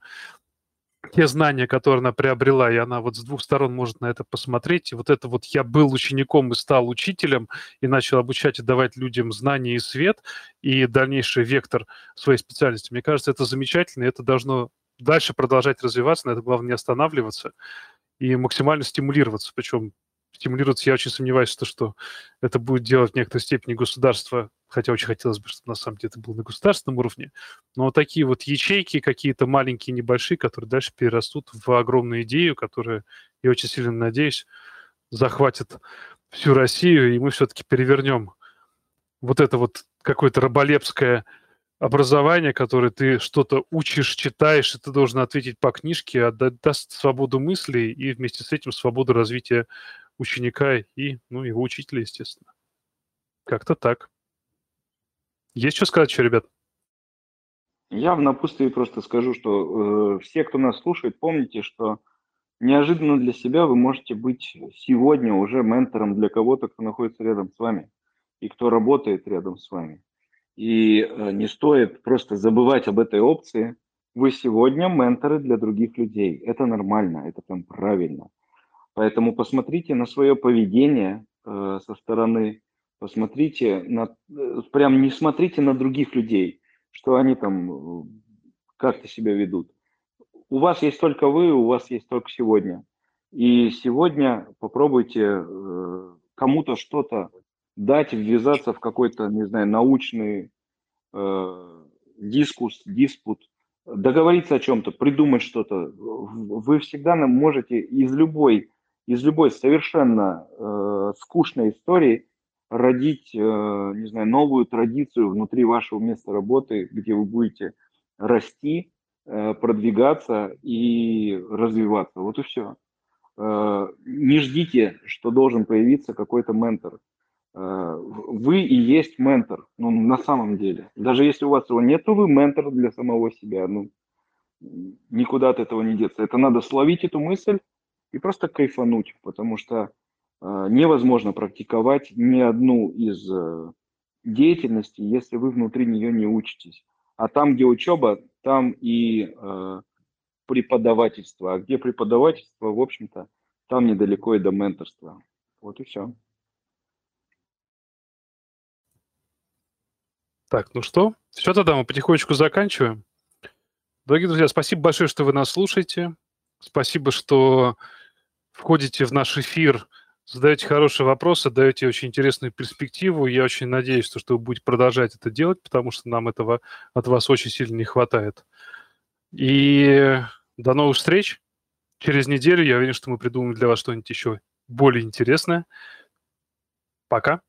те знания, которые она приобрела, и она вот с двух сторон может на это посмотреть. И вот это вот я был учеником и стал учителем, и начал обучать и давать людям знания и свет, и дальнейший вектор своей специальности. Мне кажется, это замечательно, и это должно дальше продолжать развиваться, на это главное не останавливаться и максимально стимулироваться. Причем стимулироваться, я очень сомневаюсь, что, что это будет делать в некоторой степени государство, хотя очень хотелось бы, чтобы на самом деле это было на государственном уровне. Но вот такие вот ячейки, какие-то маленькие, небольшие, которые дальше перерастут в огромную идею, которая, я очень сильно надеюсь, захватит всю Россию, и мы все-таки перевернем вот это вот какое-то раболепское образование, которое ты что-то учишь, читаешь, и ты должен ответить по книжке, отдаст свободу мыслей и вместе с этим свободу развития ученика и, ну, его учителя, естественно. Как-то так. Есть что сказать еще, ребят? Я в напутствии просто скажу, что э, все, кто нас слушает, помните, что неожиданно для себя вы можете быть сегодня уже ментором для кого-то, кто находится рядом с вами и кто работает рядом с вами. И э, не стоит просто забывать об этой опции. Вы сегодня менторы для других людей. Это нормально, это прям правильно. Поэтому посмотрите на свое поведение э, со стороны, посмотрите на, э, прям не смотрите на других людей, что они там э, как-то себя ведут. У вас есть только вы, у вас есть только сегодня. И сегодня попробуйте э, кому-то что-то дать, ввязаться в какой-то, не знаю, научный э, дискус, диспут, договориться о чем-то, придумать что-то. Вы всегда можете из любой, из любой совершенно э, скучной истории родить, э, не знаю, новую традицию внутри вашего места работы, где вы будете расти, э, продвигаться и развиваться. Вот и все. Э, не ждите, что должен появиться какой-то ментор. Э, вы и есть ментор, ну, на самом деле. Даже если у вас его нет, то вы ментор для самого себя. Ну, никуда от этого не деться. Это надо словить эту мысль и просто кайфануть, потому что э, невозможно практиковать ни одну из э, деятельностей, если вы внутри нее не учитесь. А там, где учеба, там и э, преподавательство. А где преподавательство, в общем-то, там недалеко и до менторства. Вот и все. Так, ну что, все тогда мы потихонечку заканчиваем. Дорогие друзья, спасибо большое, что вы нас слушаете. Спасибо, что входите в наш эфир, задаете хорошие вопросы, даете очень интересную перспективу. Я очень надеюсь, что, вы будете продолжать это делать, потому что нам этого от вас очень сильно не хватает. И до новых встреч. Через неделю я уверен, что мы придумаем для вас что-нибудь еще более интересное. Пока.